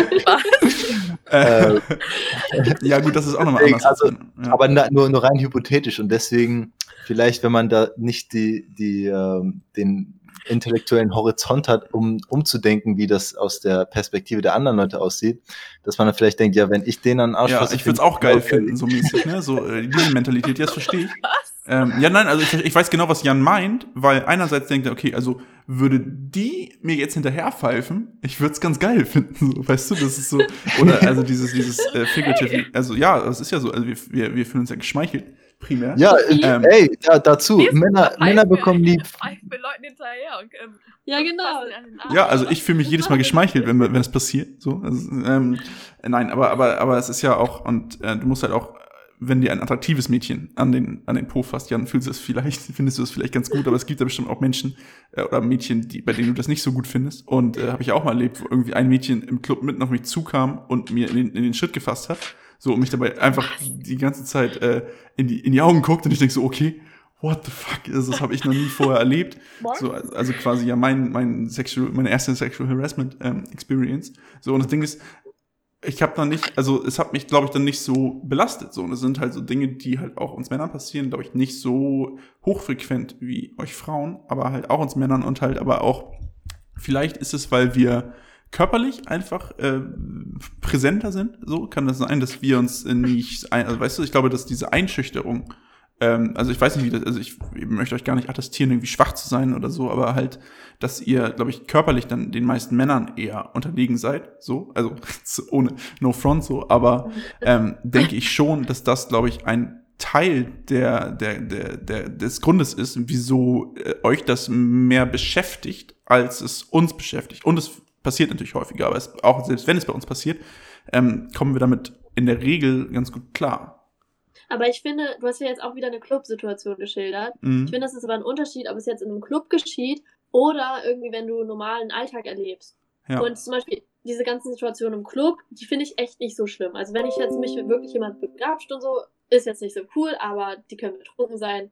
Äh, ja, gut, das ist auch nochmal anders. also, ja. Aber na, nur, nur rein hypothetisch und deswegen vielleicht, wenn man da nicht die, die, ähm, den intellektuellen Horizont hat, um umzudenken, wie das aus der Perspektive der anderen Leute aussieht, dass man dann vielleicht denkt, ja, wenn ich den an den Arsch ja, fasse, ich würde es auch geil finden, so mäßig, ne? So äh, diese Mentalität, ja, das verstehe ich. Ähm, ja, nein, also ich, ich weiß genau, was Jan meint, weil einerseits denkt er, okay, also würde die mir jetzt hinterher pfeifen, ich würde es ganz geil finden, so, weißt du, das ist so, oder also dieses, dieses äh, Figurative, also ja, das ist ja so, also wir, wir, wir fühlen uns ja geschmeichelt, primär. Ja, Ähm, ey, da, dazu, Männer, Männer bekommen lieb. Leuten hinterher und ähm, Ja, genau. Ja, also ich fühle mich jedes Mal geschmeichelt, wenn, wenn das passiert. So, also, ähm, nein, aber, aber, aber es ist ja auch, und äh, du musst halt auch, wenn dir ein attraktives Mädchen an den, an den Po fasst, Jan, fühlst du es vielleicht, findest du es vielleicht ganz gut, aber es gibt ja bestimmt auch Menschen äh, oder Mädchen, die, bei denen du das nicht so gut findest. Und äh, habe ich auch mal erlebt, wo irgendwie ein Mädchen im Club mitten auf mich zukam und mir in den, in den Schritt gefasst hat. So, und mich dabei einfach die ganze Zeit äh, in, die, in die Augen guckt und ich denke so, okay, what the fuck, also, das habe ich noch nie vorher erlebt. So, also quasi ja mein, mein Sexual, meine erste Sexual Harassment ähm, Experience. So, und das Ding ist, ich habe da nicht, also es hat mich, glaube ich, dann nicht so belastet. So, und es sind halt so Dinge, die halt auch uns Männern passieren, glaube ich, nicht so hochfrequent wie euch Frauen, aber halt auch uns Männern und halt aber auch, vielleicht ist es, weil wir körperlich einfach äh, präsenter sind. So kann das sein, dass wir uns nicht, ein, also weißt du, ich glaube, dass diese Einschüchterung ähm, also ich weiß nicht, wie das, also ich, ich möchte euch gar nicht attestieren, irgendwie schwach zu sein oder so, aber halt, dass ihr, glaube ich, körperlich dann den meisten Männern eher unterlegen seid, so, also ohne No Front so, aber ähm, denke ich schon, dass das, glaube ich, ein Teil der, der, der, der, des Grundes ist, wieso äh, euch das mehr beschäftigt, als es uns beschäftigt. Und es passiert natürlich häufiger, aber es, auch selbst wenn es bei uns passiert, ähm, kommen wir damit in der Regel ganz gut klar. Aber ich finde, du hast ja jetzt auch wieder eine Club-Situation geschildert. Mhm. Ich finde, das ist aber ein Unterschied, ob es jetzt in einem Club geschieht oder irgendwie, wenn du einen normalen Alltag erlebst. Ja. Und zum Beispiel diese ganzen Situationen im Club, die finde ich echt nicht so schlimm. Also wenn ich jetzt mich wirklich jemand begrapscht und so, ist jetzt nicht so cool, aber die können betrunken sein.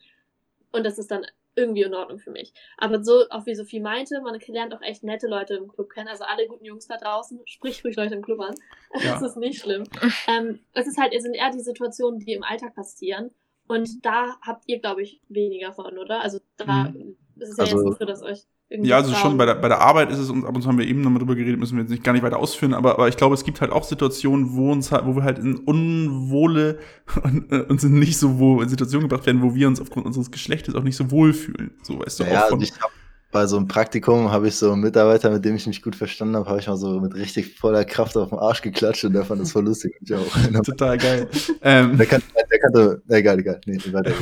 Und das ist dann irgendwie in Ordnung für mich. Aber so, auch wie Sophie meinte, man lernt auch echt nette Leute im Club kennen. Also alle guten Jungs da draußen, sprich ruhig Leute im Club an. Ja. Das ist nicht schlimm. ähm, es ist halt, es sind eher die Situationen, die im Alltag passieren. Und da habt ihr, glaube ich, weniger von, oder? Also da mhm. ist es ja also, jetzt nicht so, dass euch ja, also schon bei der, bei der Arbeit ist es uns, ab und zu haben wir eben nochmal drüber geredet, müssen wir jetzt nicht gar nicht weiter ausführen, aber, aber ich glaube, es gibt halt auch Situationen, wo uns halt, wo wir halt in unwohle und, äh, uns in nicht so wohl Situationen gebracht werden, wo wir uns aufgrund unseres Geschlechtes auch nicht so wohl fühlen. So, weißt du, ja, auch von, also ich hab, bei so einem Praktikum habe ich so einen Mitarbeiter, mit dem ich mich gut verstanden habe, habe ich mal so mit richtig voller Kraft auf den Arsch geklatscht und der fand das voll lustig. Ich auch. Total geil. ähm, der, kann, der kannte, egal, egal, nee, weiter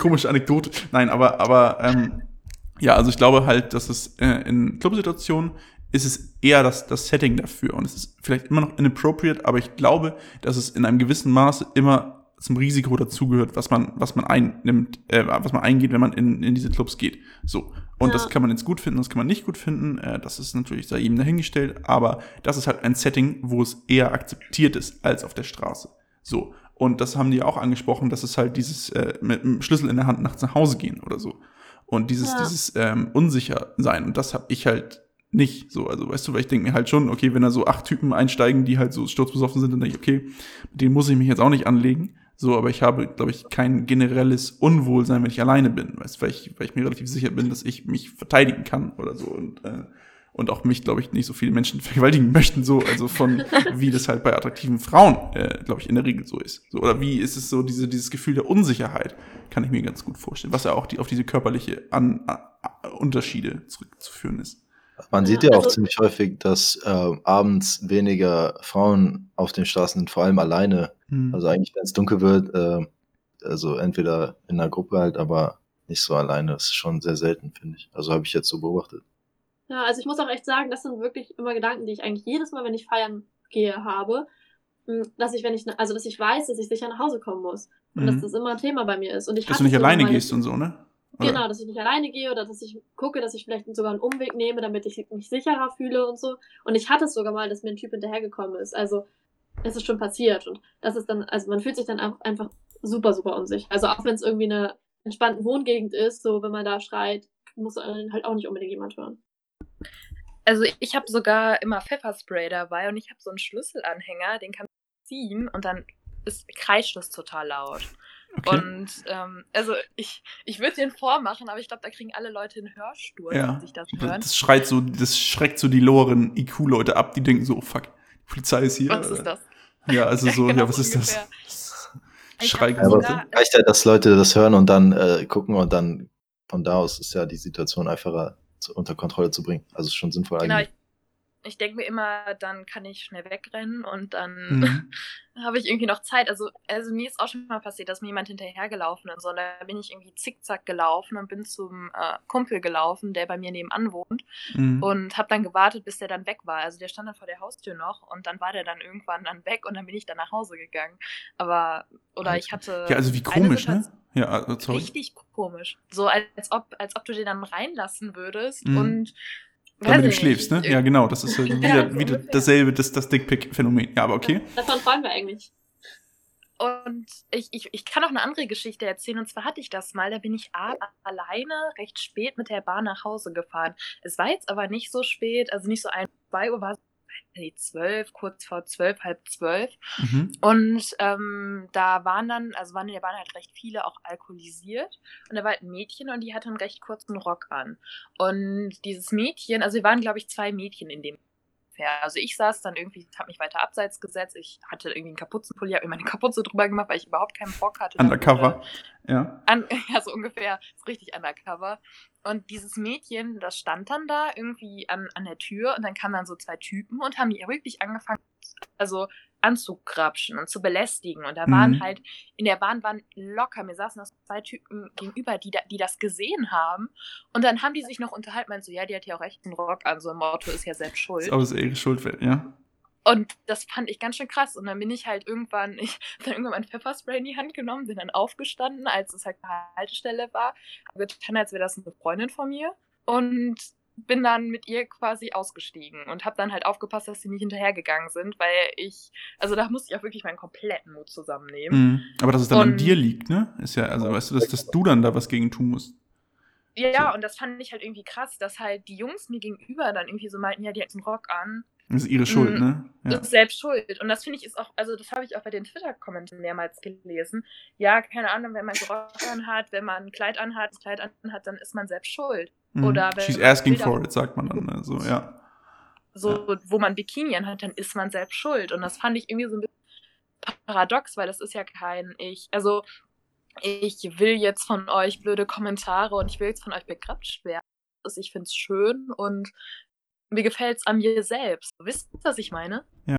komische Anekdote. Nein, aber, aber, ähm, ja, also ich glaube halt, dass es äh, in Clubsituationen ist es eher das, das Setting dafür. Und es ist vielleicht immer noch inappropriate, aber ich glaube, dass es in einem gewissen Maße immer zum Risiko dazugehört, was man, was man einnimmt, äh, was man eingeht, wenn man in, in diese Clubs geht. So. Und ja. das kann man jetzt gut finden, das kann man nicht gut finden. Äh, das ist natürlich da eben dahingestellt, aber das ist halt ein Setting, wo es eher akzeptiert ist als auf der Straße. So. Und das haben die auch angesprochen, dass es halt dieses äh, mit dem Schlüssel in der Hand nachts nach Hause gehen oder so. Und dieses, ja. dieses ähm, unsicher sein. Und das habe ich halt nicht so. Also, weißt du, weil ich denke mir halt schon, okay, wenn da so acht Typen einsteigen, die halt so sturzbesoffen sind, dann denke ich, okay, mit denen muss ich mich jetzt auch nicht anlegen. So, aber ich habe, glaube ich, kein generelles Unwohlsein, wenn ich alleine bin, weißt, weil ich, weil ich mir relativ sicher bin, dass ich mich verteidigen kann oder so. Und äh, und auch mich, glaube ich, nicht so viele Menschen vergewaltigen möchten, so, also von, wie das halt bei attraktiven Frauen, äh, glaube ich, in der Regel so ist. So, oder wie ist es so, diese, dieses Gefühl der Unsicherheit, kann ich mir ganz gut vorstellen, was ja auch die, auf diese körperliche An, An Unterschiede zurückzuführen ist. Man sieht ja auch also, ziemlich häufig, dass äh, abends weniger Frauen auf den Straßen sind, vor allem alleine. Hm. Also eigentlich, wenn es dunkel wird, äh, also entweder in einer Gruppe halt, aber nicht so alleine. Das ist schon sehr selten, finde ich. Also habe ich jetzt so beobachtet. Ja, also ich muss auch echt sagen, das sind wirklich immer Gedanken, die ich eigentlich jedes Mal, wenn ich feiern gehe, habe. Hm, dass ich, wenn ich, also dass ich weiß, dass ich sicher nach Hause kommen muss. Und mhm. dass das immer ein Thema bei mir ist. Und ich dass du nicht alleine gehst und so, ne? Oder? Genau, dass ich nicht alleine gehe oder dass ich gucke, dass ich vielleicht sogar einen Umweg nehme, damit ich mich sicherer fühle und so. Und ich hatte es sogar mal, dass mir ein Typ hinterhergekommen ist. Also, es ist schon passiert. Und das ist dann, also man fühlt sich dann einfach super, super unsicher. Also auch wenn es irgendwie eine entspannte Wohngegend ist, so wenn man da schreit, muss halt auch nicht unbedingt jemand hören. Also ich habe sogar immer Pfefferspray dabei und ich habe so einen Schlüsselanhänger, den kann man ziehen und dann ist, kreischt es total laut. Okay. Und ähm, also ich, ich würde den vormachen, aber ich glaube, da kriegen alle Leute einen Hörsturz, ja. wenn sich das hören. Das schreit so, das schreckt so die loweren IQ-Leute ab, die denken so, oh fuck, die Polizei ist hier. Was ist das? Ja, also so, ja, genau, ja was ist ungefähr. das? Schrei aber reicht ja, dass Leute das hören und dann äh, gucken und dann von da aus ist ja die Situation einfacher unter Kontrolle zu bringen. Also ist schon sinnvoll genau, eigentlich. Ich, denke mir immer, dann kann ich schnell wegrennen und dann mhm. habe ich irgendwie noch Zeit. Also, also mir ist auch schon mal passiert, dass mir jemand hinterhergelaufen ist. Und da bin ich irgendwie zickzack gelaufen und bin zum äh, Kumpel gelaufen, der bei mir nebenan wohnt. Mhm. Und habe dann gewartet, bis der dann weg war. Also der stand dann vor der Haustür noch und dann war der dann irgendwann dann weg und dann bin ich dann nach Hause gegangen. Aber, oder ich hatte. Ja, also wie komisch, ne? Ja, äh, sorry. Richtig komisch. So als ob, als ob du den dann reinlassen würdest mhm. und Damit du schläfst, ne? Ja, genau. Das ist ja wieder, wieder dasselbe, das, das Dickpick-Phänomen. Ja, aber okay. Davon freuen wir eigentlich. Und ich, ich, ich kann auch eine andere Geschichte erzählen. Und zwar hatte ich das mal, da bin ich alleine recht spät mit der Bahn nach Hause gefahren. Es war jetzt aber nicht so spät, also nicht so ein, zwei Uhr war es zwölf, kurz vor zwölf, halb zwölf. Mhm. Und ähm, da waren dann, also waren in der Bahn halt recht viele auch alkoholisiert. Und da war halt ein Mädchen und die hatte einen recht kurzen Rock an. Und dieses Mädchen, also wir waren, glaube ich, zwei Mädchen in dem. Also ich saß dann irgendwie, habe mich weiter abseits gesetzt. Ich hatte irgendwie einen Kapuzenpulli, habe mir meine Kapuze drüber gemacht, weil ich überhaupt keinen Bock hatte. Undercover, ja. An, ja, so ungefähr, so richtig undercover. Und dieses Mädchen, das stand dann da irgendwie an, an der Tür und dann kamen dann so zwei Typen und haben die wirklich angefangen, also anzugrapschen und zu belästigen. Und da waren mhm. halt, in der Bahn waren locker, mir saßen das zwei Typen gegenüber, die, da, die das gesehen haben. Und dann haben die sich noch unterhalten, meinten so, ja, die hat ja auch echt einen Rock an, so ein Motto ist ja selbst schuld. Ist aber ihre Schuld, ja. Und das fand ich ganz schön krass. Und dann bin ich halt irgendwann, ich habe dann irgendwann mein Pfefferspray in die Hand genommen, bin dann aufgestanden, als es halt eine Haltestelle war, habe getan, als wäre das eine Freundin von mir. Und bin dann mit ihr quasi ausgestiegen und habe dann halt aufgepasst, dass sie nicht hinterhergegangen sind, weil ich, also da musste ich auch wirklich meinen kompletten Mut zusammennehmen. Mhm. Aber dass es dann und, an dir liegt, ne? Ist ja, also weißt du, dass, dass du dann da was gegen tun musst. Ja, so. und das fand ich halt irgendwie krass, dass halt die Jungs mir gegenüber dann irgendwie so meinten, ja, die hat einen Rock an. Das ist ihre Schuld, mhm. ne? Ja. Das ist selbst schuld. Und das finde ich ist auch, also das habe ich auch bei den Twitter-Kommentaren mehrmals gelesen. Ja, keine Ahnung, wenn man Rock anhat, wenn man ein Kleid anhat, das Kleid anhat, dann ist man selbst schuld. Mhm. Oder wenn She's asking for it, sagt man dann. Ne? So, ja. So, wo man Bikini anhat, dann ist man selbst schuld. Und das fand ich irgendwie so ein bisschen paradox, weil das ist ja kein Ich. Also, ich will jetzt von euch blöde Kommentare und ich will jetzt von euch begrapscht werden. Ich finde es schön und mir gefällt es an mir selbst. Wisst ihr, was ich meine? Ja.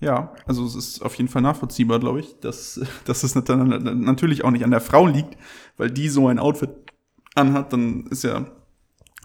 Ja, also es ist auf jeden Fall nachvollziehbar, glaube ich, dass, dass es natürlich auch nicht an der Frau liegt, weil die so ein Outfit anhat, dann ist ja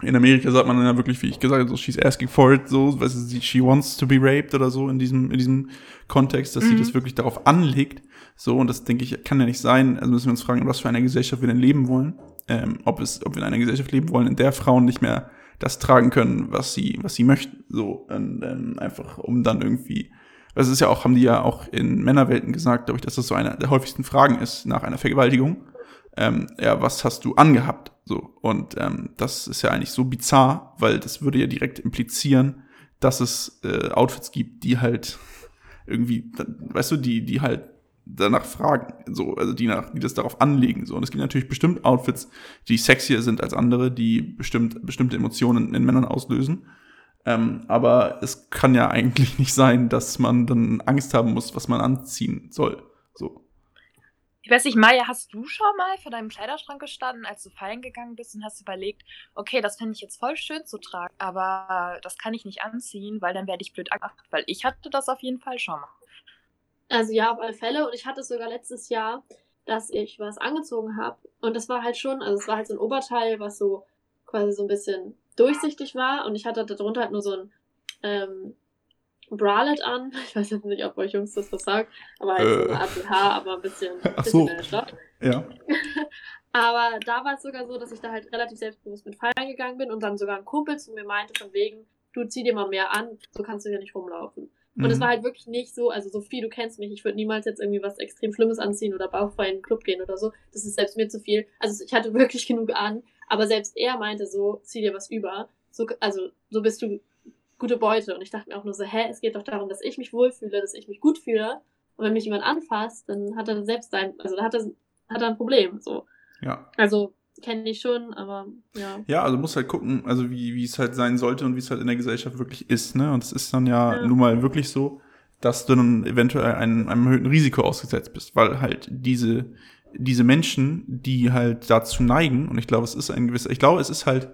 in Amerika sagt man dann ja wirklich, wie ich gesagt habe, so she's asking for it, so, weißt du, she wants to be raped oder so in diesem, in diesem Kontext, dass mhm. sie das wirklich darauf anlegt. So, und das denke ich, kann ja nicht sein. Also müssen wir uns fragen, was für eine Gesellschaft wir denn leben wollen. Ähm, ob es, ob wir in einer Gesellschaft leben wollen, in der Frauen nicht mehr das tragen können, was sie, was sie möchten. So, und, ähm, einfach, um dann irgendwie, das ist ja auch, haben die ja auch in Männerwelten gesagt, glaube ich, dass das so eine der häufigsten Fragen ist nach einer Vergewaltigung ähm, ja, was hast du angehabt? So. Und ähm, das ist ja eigentlich so bizarr, weil das würde ja direkt implizieren, dass es äh, Outfits gibt, die halt irgendwie, weißt du, die, die halt danach fragen, so, also die nach, die das darauf anlegen, so. Und es gibt natürlich bestimmt Outfits, die sexier sind als andere, die bestimmt, bestimmte Emotionen in Männern auslösen. Ähm, aber es kann ja eigentlich nicht sein, dass man dann Angst haben muss, was man anziehen soll. So. Ich weiß nicht, Maya, hast du schon mal vor deinem Kleiderschrank gestanden, als du feiern gegangen bist und hast überlegt, okay, das finde ich jetzt voll schön zu tragen, aber das kann ich nicht anziehen, weil dann werde ich blöd angemacht, weil ich hatte das auf jeden Fall schon mal. Also ja, auf alle Fälle und ich hatte es sogar letztes Jahr, dass ich was angezogen habe und das war halt schon, also es war halt so ein Oberteil, was so quasi so ein bisschen durchsichtig war und ich hatte darunter halt nur so ein ähm, Bralette an. Ich weiß jetzt nicht, ob euch Jungs das was sagt, aber halt äh. so eine APH, aber ein bisschen, Ach so. bisschen Ja. aber da war es sogar so, dass ich da halt relativ selbstbewusst mit feiern gegangen bin und dann sogar ein Kumpel zu mir meinte, von wegen, du zieh dir mal mehr an, so kannst du hier nicht rumlaufen. Und es mhm. war halt wirklich nicht so, also Sophie, du kennst mich, ich würde niemals jetzt irgendwie was extrem Schlimmes anziehen oder bauchfrei in den Club gehen oder so. Das ist selbst mir zu viel. Also ich hatte wirklich genug an, aber selbst er meinte so, zieh dir was über. So, also so bist du gute Beute. Und ich dachte mir auch nur so, hä, es geht doch darum, dass ich mich wohlfühle, dass ich mich gut fühle. Und wenn mich jemand anfasst, dann hat er selbst ein, also da hat er, hat er ein Problem. So. Ja. Also kenne ich schon, aber ja. Ja, also muss halt gucken, also wie, wie es halt sein sollte und wie es halt in der Gesellschaft wirklich ist, ne? Und es ist dann ja, ja. nun mal wirklich so, dass du dann eventuell einem, einem erhöhten Risiko ausgesetzt bist, weil halt diese, diese Menschen, die halt dazu neigen, und ich glaube, es ist ein gewisser, ich glaube, es ist halt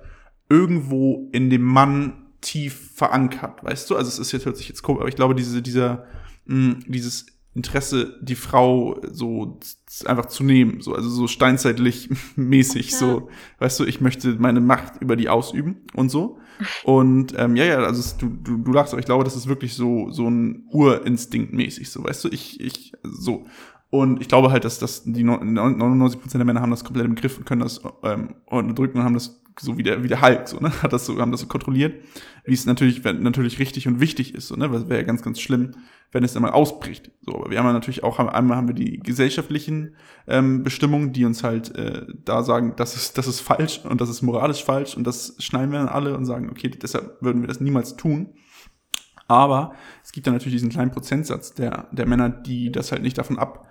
irgendwo in dem Mann tief verankert, weißt du? Also es ist jetzt hört sich jetzt komisch, aber ich glaube, diese, dieser, mh, mm, dieses Interesse, die Frau so einfach zu nehmen, so, also so steinzeitlich mäßig, ja. so, weißt du, ich möchte meine Macht über die ausüben und so. Und ähm, ja, ja, also du, du, du lachst, aber ich glaube, das ist wirklich so, so ein Urinstinkt mäßig, so, weißt du, ich, ich, so. Und ich glaube halt, dass, dass die 99% der Männer haben das komplett im Griff und können das ähm, unterdrücken und haben das so wie der, wie der Hulk, so, ne? Hat das so, haben das so kontrolliert, wie es natürlich, natürlich richtig und wichtig ist, so, ne? Weil es wäre ja ganz, ganz schlimm, wenn es einmal ausbricht. So, aber wir haben natürlich auch, einmal haben wir die gesellschaftlichen ähm, Bestimmungen, die uns halt äh, da sagen, das ist, das ist falsch und das ist moralisch falsch und das schneiden wir dann alle und sagen, okay, deshalb würden wir das niemals tun. Aber es gibt dann natürlich diesen kleinen Prozentsatz der, der Männer, die das halt nicht davon ab,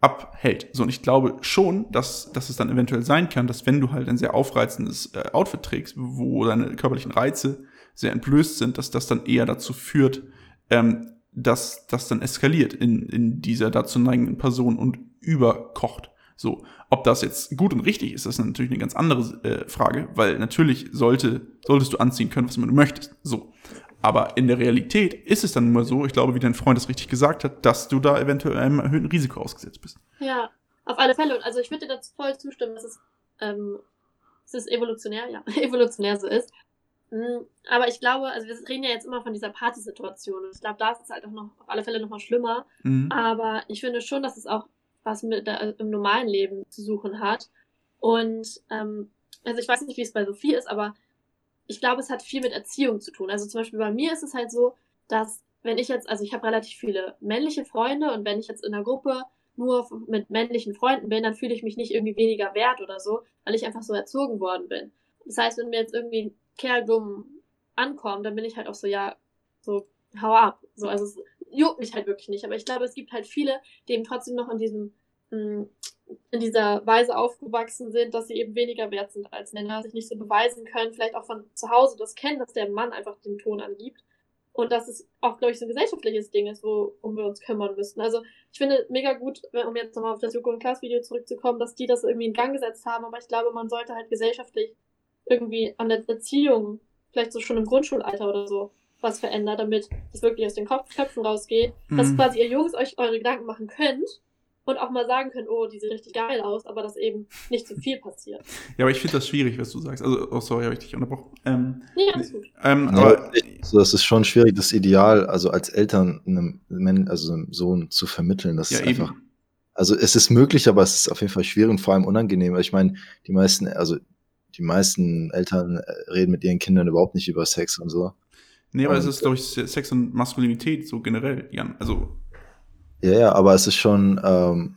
abhält. So, und ich glaube schon, dass, dass es dann eventuell sein kann, dass wenn du halt ein sehr aufreizendes äh, Outfit trägst, wo deine körperlichen Reize sehr entblößt sind, dass das dann eher dazu führt, ähm, dass das dann eskaliert in, in dieser dazu neigenden Person und überkocht. So, ob das jetzt gut und richtig ist, das ist natürlich eine ganz andere äh, Frage, weil natürlich sollte, solltest du anziehen können, was du möchtest. So. Aber in der Realität ist es dann immer so, ich glaube, wie dein Freund es richtig gesagt hat, dass du da eventuell einem erhöhten Risiko ausgesetzt bist. Ja, auf alle Fälle. Also ich würde dir dazu voll zustimmen, dass es, ähm, es ist evolutionär, ja, evolutionär so ist. Mm, aber ich glaube, also wir reden ja jetzt immer von dieser Partysituation und ich glaube, da ist es halt auch noch auf alle Fälle nochmal schlimmer. Mhm. Aber ich finde schon, dass es auch was mit der, im normalen Leben zu suchen hat. Und ähm, also ich weiß nicht, wie es bei Sophie ist, aber ich glaube, es hat viel mit Erziehung zu tun. Also zum Beispiel bei mir ist es halt so, dass wenn ich jetzt, also ich habe relativ viele männliche Freunde und wenn ich jetzt in einer Gruppe nur mit männlichen Freunden bin, dann fühle ich mich nicht irgendwie weniger wert oder so, weil ich einfach so erzogen worden bin. Das heißt, wenn mir jetzt irgendwie ein Kerl dumm ankommt, dann bin ich halt auch so, ja, so, hau ab. So, also es juckt mich halt wirklich nicht. Aber ich glaube, es gibt halt viele, die eben trotzdem noch in diesem hm, in dieser Weise aufgewachsen sind, dass sie eben weniger wert sind als Männer, sich nicht so beweisen können, vielleicht auch von zu Hause das kennen, dass der Mann einfach den Ton angibt. Und dass es auch, glaube ich, so ein gesellschaftliches Ding ist, worum wir uns kümmern müssten. Also ich finde mega gut, um jetzt nochmal auf das Joko und Klaas Video zurückzukommen, dass die das irgendwie in Gang gesetzt haben, aber ich glaube, man sollte halt gesellschaftlich irgendwie an der Erziehung, vielleicht so schon im Grundschulalter oder so, was verändern, damit es wirklich aus den Köpfen rausgeht, mhm. dass quasi ihr Jungs euch eure Gedanken machen könnt und auch mal sagen können, oh, die sieht richtig geil aus, aber dass eben nicht zu viel passiert. Ja, aber ich finde das schwierig, was du sagst. Also, oh, sorry, habe ich dich unterbrochen. Ähm, nee, alles gut. Ähm, aber so, das ist schon schwierig, das Ideal, also als Eltern einem, also einem Sohn zu vermitteln. Das ja, ist einfach. Eben. Also es ist möglich, aber es ist auf jeden Fall schwierig und vor allem unangenehm. Ich meine, die meisten, also die meisten Eltern äh, reden mit ihren Kindern überhaupt nicht über Sex und so. Nee, aber und, es ist, glaube ich, Sex und Maskulinität so generell, Jan. Also ja, ja, aber es ist schon, ähm,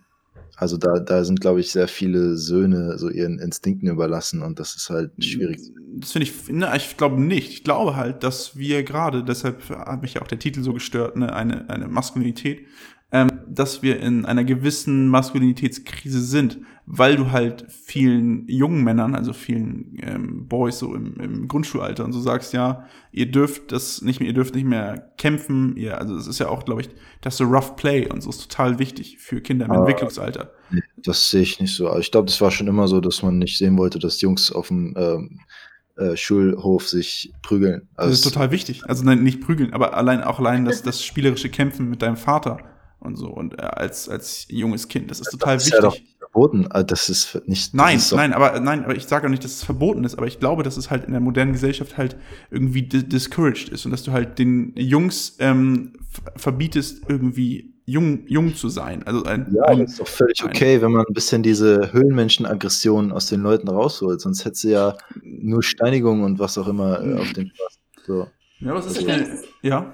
also da, da sind, glaube ich, sehr viele Söhne so ihren Instinkten überlassen und das ist halt schwierig. Das finde ich, ne, ich glaube nicht. Ich glaube halt, dass wir gerade, deshalb hat mich ja auch der Titel so gestört, ne, eine, eine Maskulinität, ähm, dass wir in einer gewissen Maskulinitätskrise sind, weil du halt vielen jungen Männern, also vielen ähm, Boys so im, im Grundschulalter und so sagst, ja, ihr dürft das nicht mehr, ihr dürft nicht mehr kämpfen, ihr, also es ist ja auch, glaube ich, das so Rough Play und so ist total wichtig für Kinder im ah, Entwicklungsalter. Das sehe ich nicht so. Also ich glaube, das war schon immer so, dass man nicht sehen wollte, dass Jungs auf dem ähm, äh, Schulhof sich prügeln. Also das ist total wichtig. Also nein, nicht prügeln, aber allein auch allein das, das spielerische Kämpfen mit deinem Vater und so und äh, als als junges Kind. Das ist total das ist wichtig. Ja verboten. Das ist nicht. Das nein, ist nein, aber nein, aber ich sage auch nicht, dass es verboten ist. Aber ich glaube, dass es halt in der modernen Gesellschaft halt irgendwie discouraged ist und dass du halt den Jungs ähm, verbietest irgendwie jung jung zu sein. Also ein, ja, ein, ist doch völlig ein, okay, wenn man ein bisschen diese Höhlenmenschenaggression aus den Leuten rausholt. Sonst hätte sie ja nur Steinigung und was auch immer äh, auf den Spaß. So. Ja, was ist denn? Ja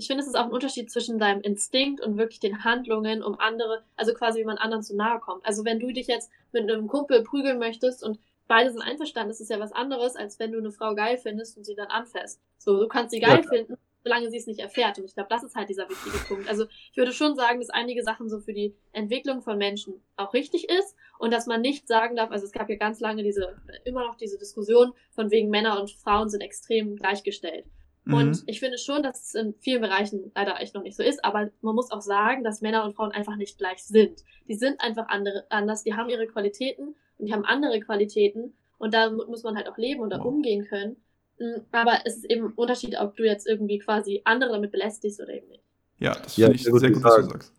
ich finde, es ist auch ein Unterschied zwischen deinem Instinkt und wirklich den Handlungen, um andere, also quasi wie man anderen zu nahe kommt. Also wenn du dich jetzt mit einem Kumpel prügeln möchtest und beide sind einverstanden, ist ja was anderes, als wenn du eine Frau geil findest und sie dann anfasst. So, du kannst sie geil ja. finden, solange sie es nicht erfährt. Und ich glaube, das ist halt dieser wichtige Punkt. Also ich würde schon sagen, dass einige Sachen so für die Entwicklung von Menschen auch richtig ist und dass man nicht sagen darf, also es gab ja ganz lange diese, immer noch diese Diskussion von wegen Männer und Frauen sind extrem gleichgestellt. Und mhm. ich finde schon, dass es in vielen Bereichen leider echt noch nicht so ist, aber man muss auch sagen, dass Männer und Frauen einfach nicht gleich sind. Die sind einfach andere, anders, die haben ihre Qualitäten und die haben andere Qualitäten und da muss man halt auch leben und da umgehen können. Mm, aber es ist eben ein Unterschied, ob du jetzt irgendwie quasi andere damit belästigst oder eben nicht. Ja, das finde ja, ich sehr gut, gut was du sagst.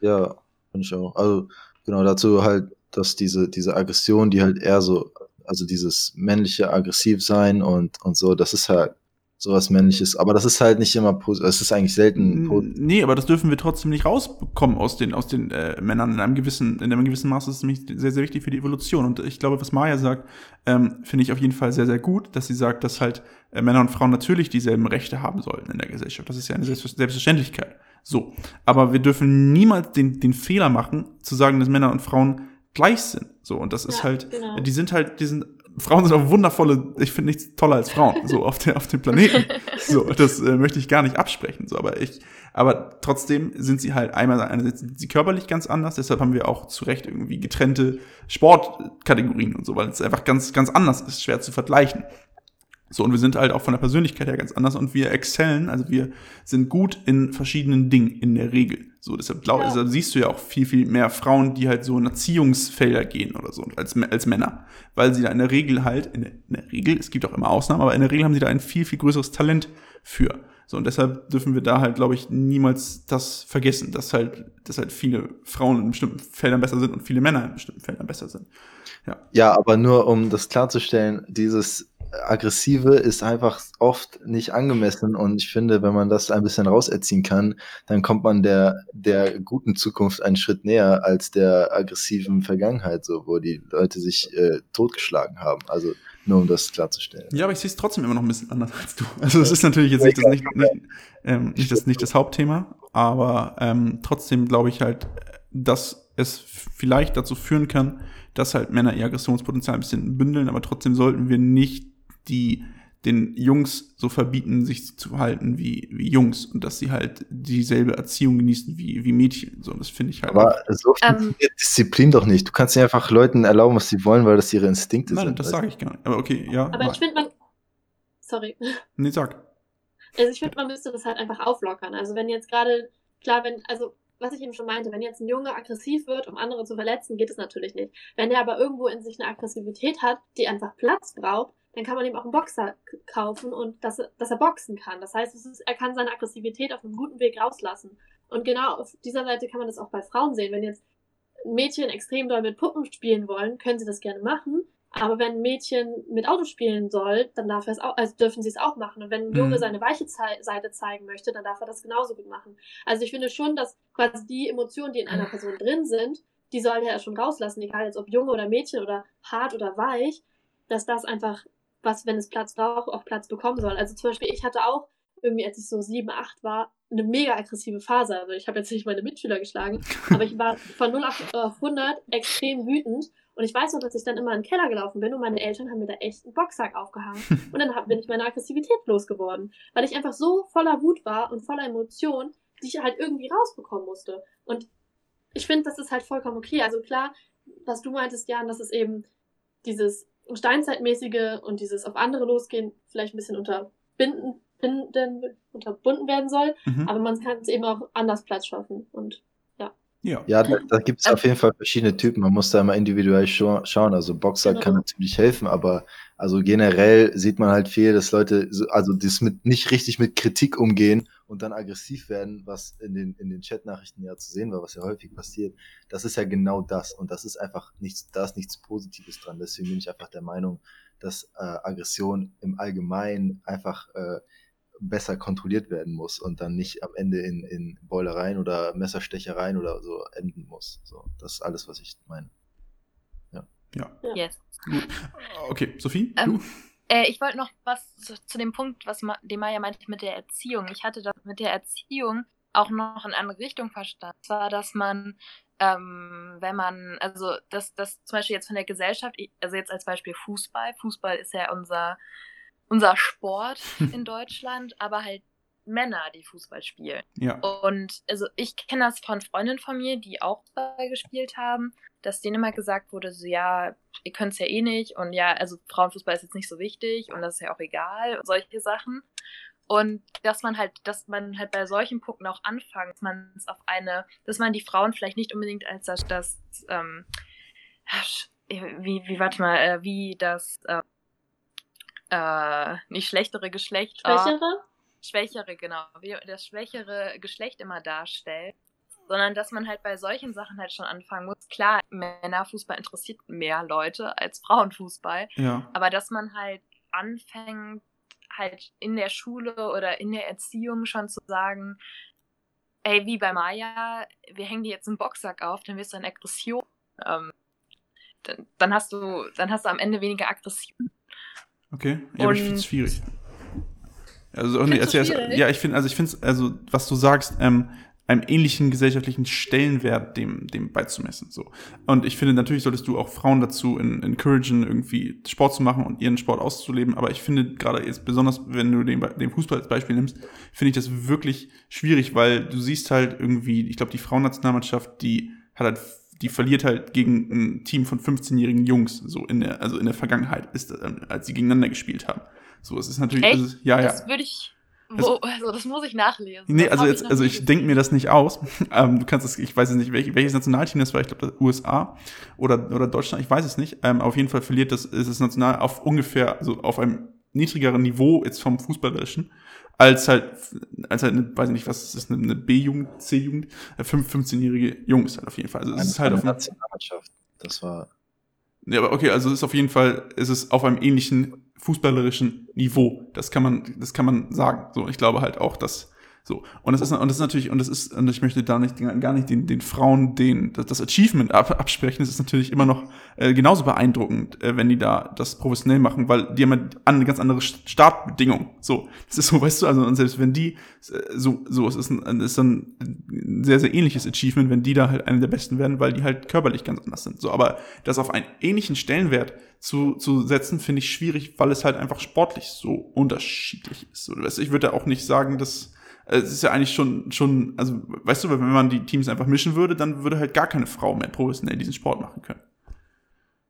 Ja, finde ich auch. Also genau dazu halt, dass diese, diese Aggression, die halt eher so, also dieses männliche Aggressivsein und, und so, das ist halt sowas männliches. Aber das ist halt nicht immer positiv. Es ist eigentlich selten positiv. Nee, aber das dürfen wir trotzdem nicht rausbekommen aus den, aus den äh, Männern. In einem gewissen, in einem gewissen Maß ist es nämlich sehr, sehr wichtig für die Evolution. Und ich glaube, was Maya sagt, ähm, finde ich auf jeden Fall sehr, sehr gut, dass sie sagt, dass halt äh, Männer und Frauen natürlich dieselben Rechte haben sollten in der Gesellschaft. Das ist ja eine Selbstverständlichkeit. So. Aber wir dürfen niemals den, den Fehler machen, zu sagen, dass Männer und Frauen gleich sind. So, und das ist ja, halt, genau. die sind halt, die sind Frauen sind auch wundervolle, ich finde nichts toller als Frauen, so auf, der, auf dem Planeten. So, das äh, möchte ich gar nicht absprechen, so, aber ich, aber trotzdem sind sie halt einmal, einerseits sind sie körperlich ganz anders, deshalb haben wir auch zu Recht irgendwie getrennte Sportkategorien und so, weil es einfach ganz, ganz anders ist, schwer zu vergleichen. So, und wir sind halt auch von der Persönlichkeit her ganz anders und wir excellen, also wir sind gut in verschiedenen Dingen in der Regel. So, deshalb, glaub, ja. deshalb siehst du ja auch viel, viel mehr Frauen, die halt so in Erziehungsfelder gehen oder so, als, als Männer. Weil sie da in der Regel halt, in der, in der Regel, es gibt auch immer Ausnahmen, aber in der Regel haben sie da ein viel, viel größeres Talent für. So, und deshalb dürfen wir da halt, glaube ich, niemals das vergessen, dass halt, dass halt viele Frauen in bestimmten Feldern besser sind und viele Männer in bestimmten Feldern besser sind. Ja, ja aber nur um das klarzustellen, dieses Aggressive ist einfach oft nicht angemessen und ich finde, wenn man das ein bisschen rauserziehen kann, dann kommt man der, der guten Zukunft einen Schritt näher als der aggressiven Vergangenheit, so, wo die Leute sich äh, totgeschlagen haben. Also nur um das klarzustellen. Ja, aber ich sehe es trotzdem immer noch ein bisschen anders als du. Also es ist natürlich jetzt nicht das, nicht, nicht, ähm, nicht das, nicht das Hauptthema, aber ähm, trotzdem glaube ich halt, dass es vielleicht dazu führen kann, dass halt Männer ihr Aggressionspotenzial ein bisschen bündeln, aber trotzdem sollten wir nicht die den Jungs so verbieten, sich zu verhalten wie, wie Jungs und dass sie halt dieselbe Erziehung genießen wie, wie Mädchen. So, das finde ich halt. Aber so um, ähm. Disziplin doch nicht. Du kannst ja einfach Leuten erlauben, was sie wollen, weil das ihre Instinkte Nein, sind. Nein, das sage ich gar nicht. Aber okay, ja. Aber ich finde, man. Sorry. Nee, sag. Also ich finde, man müsste das halt einfach auflockern. Also wenn jetzt gerade, klar, wenn, also was ich eben schon meinte, wenn jetzt ein Junge aggressiv wird, um andere zu verletzen, geht es natürlich nicht. Wenn er aber irgendwo in sich eine Aggressivität hat, die einfach Platz braucht, dann kann man ihm auch einen Boxer kaufen und dass, dass er boxen kann. Das heißt, ist, er kann seine Aggressivität auf einem guten Weg rauslassen. Und genau auf dieser Seite kann man das auch bei Frauen sehen. Wenn jetzt Mädchen extrem doll mit Puppen spielen wollen, können sie das gerne machen. Aber wenn ein Mädchen mit Auto spielen soll, dann darf er es auch, also dürfen sie es auch machen. Und wenn ein Junge mhm. seine weiche Ze Seite zeigen möchte, dann darf er das genauso gut machen. Also ich finde schon, dass quasi die Emotionen, die in einer Person drin sind, die sollte er schon rauslassen, egal jetzt ob Junge oder Mädchen oder hart oder weich, dass das einfach was, wenn es Platz braucht, auch Platz bekommen soll. Also zum Beispiel, ich hatte auch irgendwie, als ich so sieben, acht war, eine mega aggressive Phase. Also ich habe jetzt nicht meine Mitschüler geschlagen, aber ich war von 0 auf 100 extrem wütend. Und ich weiß noch, dass ich dann immer in den Keller gelaufen bin und meine Eltern haben mir da echt einen Boxsack aufgehangen. Und dann bin ich meine Aggressivität losgeworden, weil ich einfach so voller Wut war und voller Emotion, die ich halt irgendwie rausbekommen musste. Und ich finde, das ist halt vollkommen okay. Also klar, was du meintest, Jan, dass es eben dieses Steinzeitmäßige und dieses auf andere losgehen vielleicht ein bisschen unterbinden, binden, unterbunden werden soll. Mhm. Aber man kann es eben auch anders Platz schaffen. Und ja. Ja, da, da gibt es auf jeden Fall verschiedene Typen. Man muss da immer individuell scha schauen. Also Boxer genau. kann natürlich helfen, aber also generell sieht man halt viel, dass Leute also das mit nicht richtig mit Kritik umgehen und dann aggressiv werden, was in den in den Chatnachrichten ja zu sehen war, was ja häufig passiert. Das ist ja genau das und das ist einfach nichts, da ist nichts Positives dran. Deswegen bin ich einfach der Meinung, dass äh, Aggression im Allgemeinen einfach äh, besser kontrolliert werden muss und dann nicht am Ende in, in Beulereien oder Messerstechereien oder so enden muss. So, das ist alles, was ich meine. Ja. Ja. Yes. Gut. Okay, Sophie, ähm, du? Äh, ich wollte noch was zu, zu, dem Punkt, was Ma den Maya meinte mit der Erziehung. Ich hatte das mit der Erziehung auch noch in eine Richtung verstanden. Und zwar, dass man, ähm, wenn man, also, dass das zum Beispiel jetzt von der Gesellschaft, also jetzt als Beispiel Fußball. Fußball ist ja unser unser Sport in Deutschland, aber halt Männer, die Fußball spielen. Ja. Und also ich kenne das von Freundinnen von mir, die auch Fußball gespielt haben, dass denen immer gesagt wurde, so ja, ihr könnt es ja eh nicht und ja, also Frauenfußball ist jetzt nicht so wichtig und das ist ja auch egal und solche Sachen. Und dass man halt, dass man halt bei solchen Punkten auch anfängt, dass man es auf eine, dass man die Frauen vielleicht nicht unbedingt als das, das ähm, wie, wie, warte mal, äh, wie das, äh, äh, nicht schlechtere Geschlecht. Schwächere? Oh, schwächere, genau. Wie das schwächere Geschlecht immer darstellt. Sondern dass man halt bei solchen Sachen halt schon anfangen muss. Klar, Männerfußball interessiert mehr Leute als Frauenfußball. Ja. Aber dass man halt anfängt, halt in der Schule oder in der Erziehung schon zu sagen, ey, wie bei Maya, wir hängen dir jetzt einen Boxsack auf, dann wirst du eine Aggression. Ähm, dann, dann, hast du, dann hast du am Ende weniger Aggression. Okay, ja, aber ich finde es schwierig. Also, nee, also, ja, ich finde, also ich finde also was du sagst, ähm, einem ähnlichen gesellschaftlichen Stellenwert dem, dem beizumessen. So. Und ich finde, natürlich solltest du auch Frauen dazu in, encouragen, irgendwie Sport zu machen und ihren Sport auszuleben. Aber ich finde gerade jetzt besonders, wenn du den, den Fußball als Beispiel nimmst, finde ich das wirklich schwierig, weil du siehst halt irgendwie, ich glaube, die Frauennationalmannschaft, die hat halt die verliert halt gegen ein Team von 15-jährigen Jungs, so in der, also in der Vergangenheit, ist, als sie gegeneinander gespielt haben. So, es ist natürlich, Echt? Also, ja, ja. Das würde ich wo, also das muss ich nachlesen. Nee, also jetzt, also ich denke mir das nicht aus. ähm, du kannst es, ich weiß es nicht, welch, welches Nationalteam das war, ich glaube USA oder, oder Deutschland, ich weiß es nicht. Ähm, auf jeden Fall verliert das, ist es national auf ungefähr, also auf einem niedrigeren Niveau jetzt vom Fußballerischen, als halt, als halt, eine, weiß ich nicht, was ist das, eine B-Jugend, C-Jugend, 15-jährige äh, Jungs halt auf jeden Fall. Also es ist halt auf Nationalmannschaft. Das war. Ja, aber okay, also es ist auf jeden Fall, es ist auf einem ähnlichen fußballerischen Niveau. Das kann man, das kann man sagen. So, ich glaube halt auch, dass so. Und das ist, und das ist natürlich, und das ist, und ich möchte da nicht, gar nicht den, den Frauen den, das Achievement ab, absprechen. Das ist natürlich immer noch äh, genauso beeindruckend, äh, wenn die da das professionell machen, weil die haben eine ganz andere Startbedingung. So. Das ist so, weißt du, also, und selbst wenn die, äh, so, so, es ist, ein, ist ein sehr, sehr ähnliches Achievement, wenn die da halt eine der besten werden, weil die halt körperlich ganz anders sind. So, aber das auf einen ähnlichen Stellenwert zu, zu setzen, finde ich schwierig, weil es halt einfach sportlich so unterschiedlich ist. So, ich würde auch nicht sagen, dass, es ist ja eigentlich schon, schon, also, weißt du, wenn man die Teams einfach mischen würde, dann würde halt gar keine Frau mehr professionell diesen Sport machen können.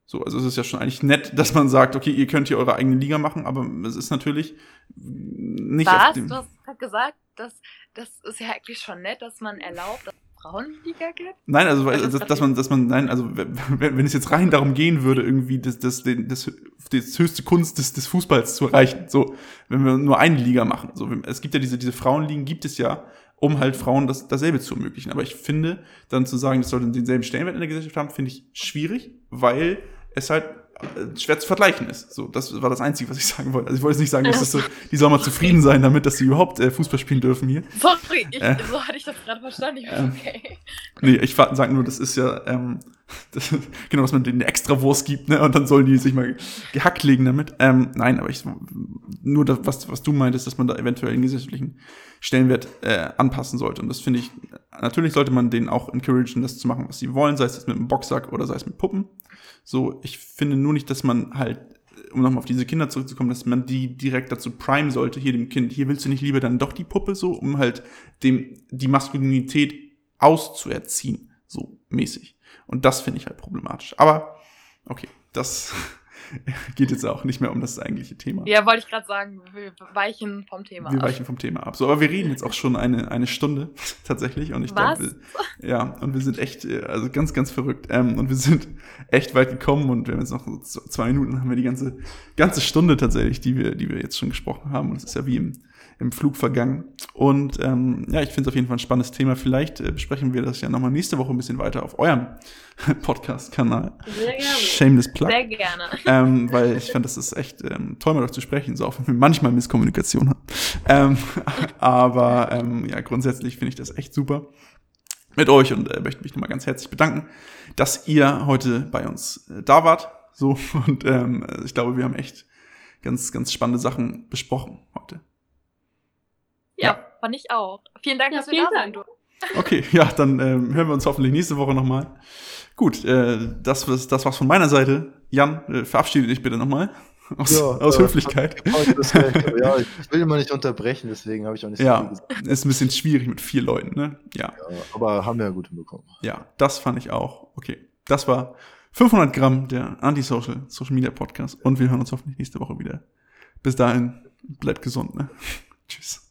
So, also es ist ja schon eigentlich nett, dass man sagt, okay, ihr könnt hier eure eigene Liga machen, aber es ist natürlich nicht Was? Du hast gesagt, das, das ist ja eigentlich schon nett, dass man erlaubt, dass Frauenliga gibt? Nein, also das, dass, dass man, dass man, nein, also wenn, wenn es jetzt rein darum gehen würde, irgendwie das, das, das, das höchste Kunst des, des Fußballs zu erreichen, so, wenn wir nur eine Liga machen. So, es gibt ja diese, diese Frauenligen gibt es ja, um halt Frauen das, dasselbe zu ermöglichen. Aber ich finde, dann zu sagen, das sollte denselben Stellenwert in der Gesellschaft haben, finde ich schwierig, weil es halt schwer zu vergleichen ist. So, das war das Einzige, was ich sagen wollte. Also ich wollte nicht sagen, dass das so, die sollen mal zufrieden sein damit, dass sie überhaupt äh, Fußball spielen dürfen hier. Sorry, ich, äh, so hatte ich das gerade verstanden. Ich ähm, okay. Nee, ich sage nur, das ist ja, ähm, das, genau, dass man denen eine extra Wurst gibt, ne? Und dann sollen die sich mal gehackt legen damit. Ähm, nein, aber ich nur das, was, was du meintest, dass man da eventuell den gesellschaftlichen Stellenwert äh, anpassen sollte. Und das finde ich, natürlich sollte man denen auch encouragen, das zu machen, was sie wollen, sei es mit einem Boxsack oder sei es mit Puppen. So, ich finde nur nicht, dass man halt, um nochmal auf diese Kinder zurückzukommen, dass man die direkt dazu prime sollte, hier dem Kind, hier willst du nicht lieber dann doch die Puppe so, um halt dem, die Maskulinität auszuerziehen, so mäßig. Und das finde ich halt problematisch. Aber, okay, das geht jetzt auch nicht mehr um das eigentliche Thema. Ja, wollte ich gerade sagen, wir weichen vom Thema wir ab. Wir weichen vom Thema ab. So, aber wir reden jetzt auch schon eine, eine Stunde tatsächlich. Und ich glaube, ja, und wir sind echt, äh, also ganz, ganz verrückt. Ähm, und wir sind echt weit gekommen und wir haben jetzt noch so zwei Minuten, haben wir die ganze, ganze Stunde tatsächlich, die wir, die wir jetzt schon gesprochen haben. Und es ist ja wie im, im Flug vergangen. Und ähm, ja, ich finde es auf jeden Fall ein spannendes Thema. Vielleicht äh, besprechen wir das ja nochmal nächste Woche ein bisschen weiter auf eurem Podcast-Kanal. Sehr gerne. Shameless Plug. Sehr gerne. Ähm, weil ich fand, das ist echt ähm, toll, mit euch zu sprechen, so auch wenn wir manchmal Misskommunikation haben. Ähm, aber ähm, ja, grundsätzlich finde ich das echt super mit euch und äh, möchte mich nochmal ganz herzlich bedanken, dass ihr heute bei uns äh, da wart. So, und ähm, ich glaube, wir haben echt ganz, ganz spannende Sachen besprochen heute. Ja, ja. fand ich auch. Vielen Dank, ja, dass wir da sind. Okay, ja, dann ähm, hören wir uns hoffentlich nächste Woche nochmal. Gut, äh, das, das war's von meiner Seite. Jan, äh, verabschiede dich bitte nochmal. Aus, ja, aus ja, Höflichkeit. ja, ich will immer nicht unterbrechen, deswegen habe ich auch nicht so ja, viel gesagt. Ist ein bisschen schwierig mit vier Leuten, ne? Ja. ja. Aber haben wir ja gut hinbekommen. Ja, das fand ich auch. Okay, das war 500 Gramm der Antisocial Social Media Podcast und wir hören uns hoffentlich nächste Woche wieder. Bis dahin, bleibt gesund, ne? Tschüss.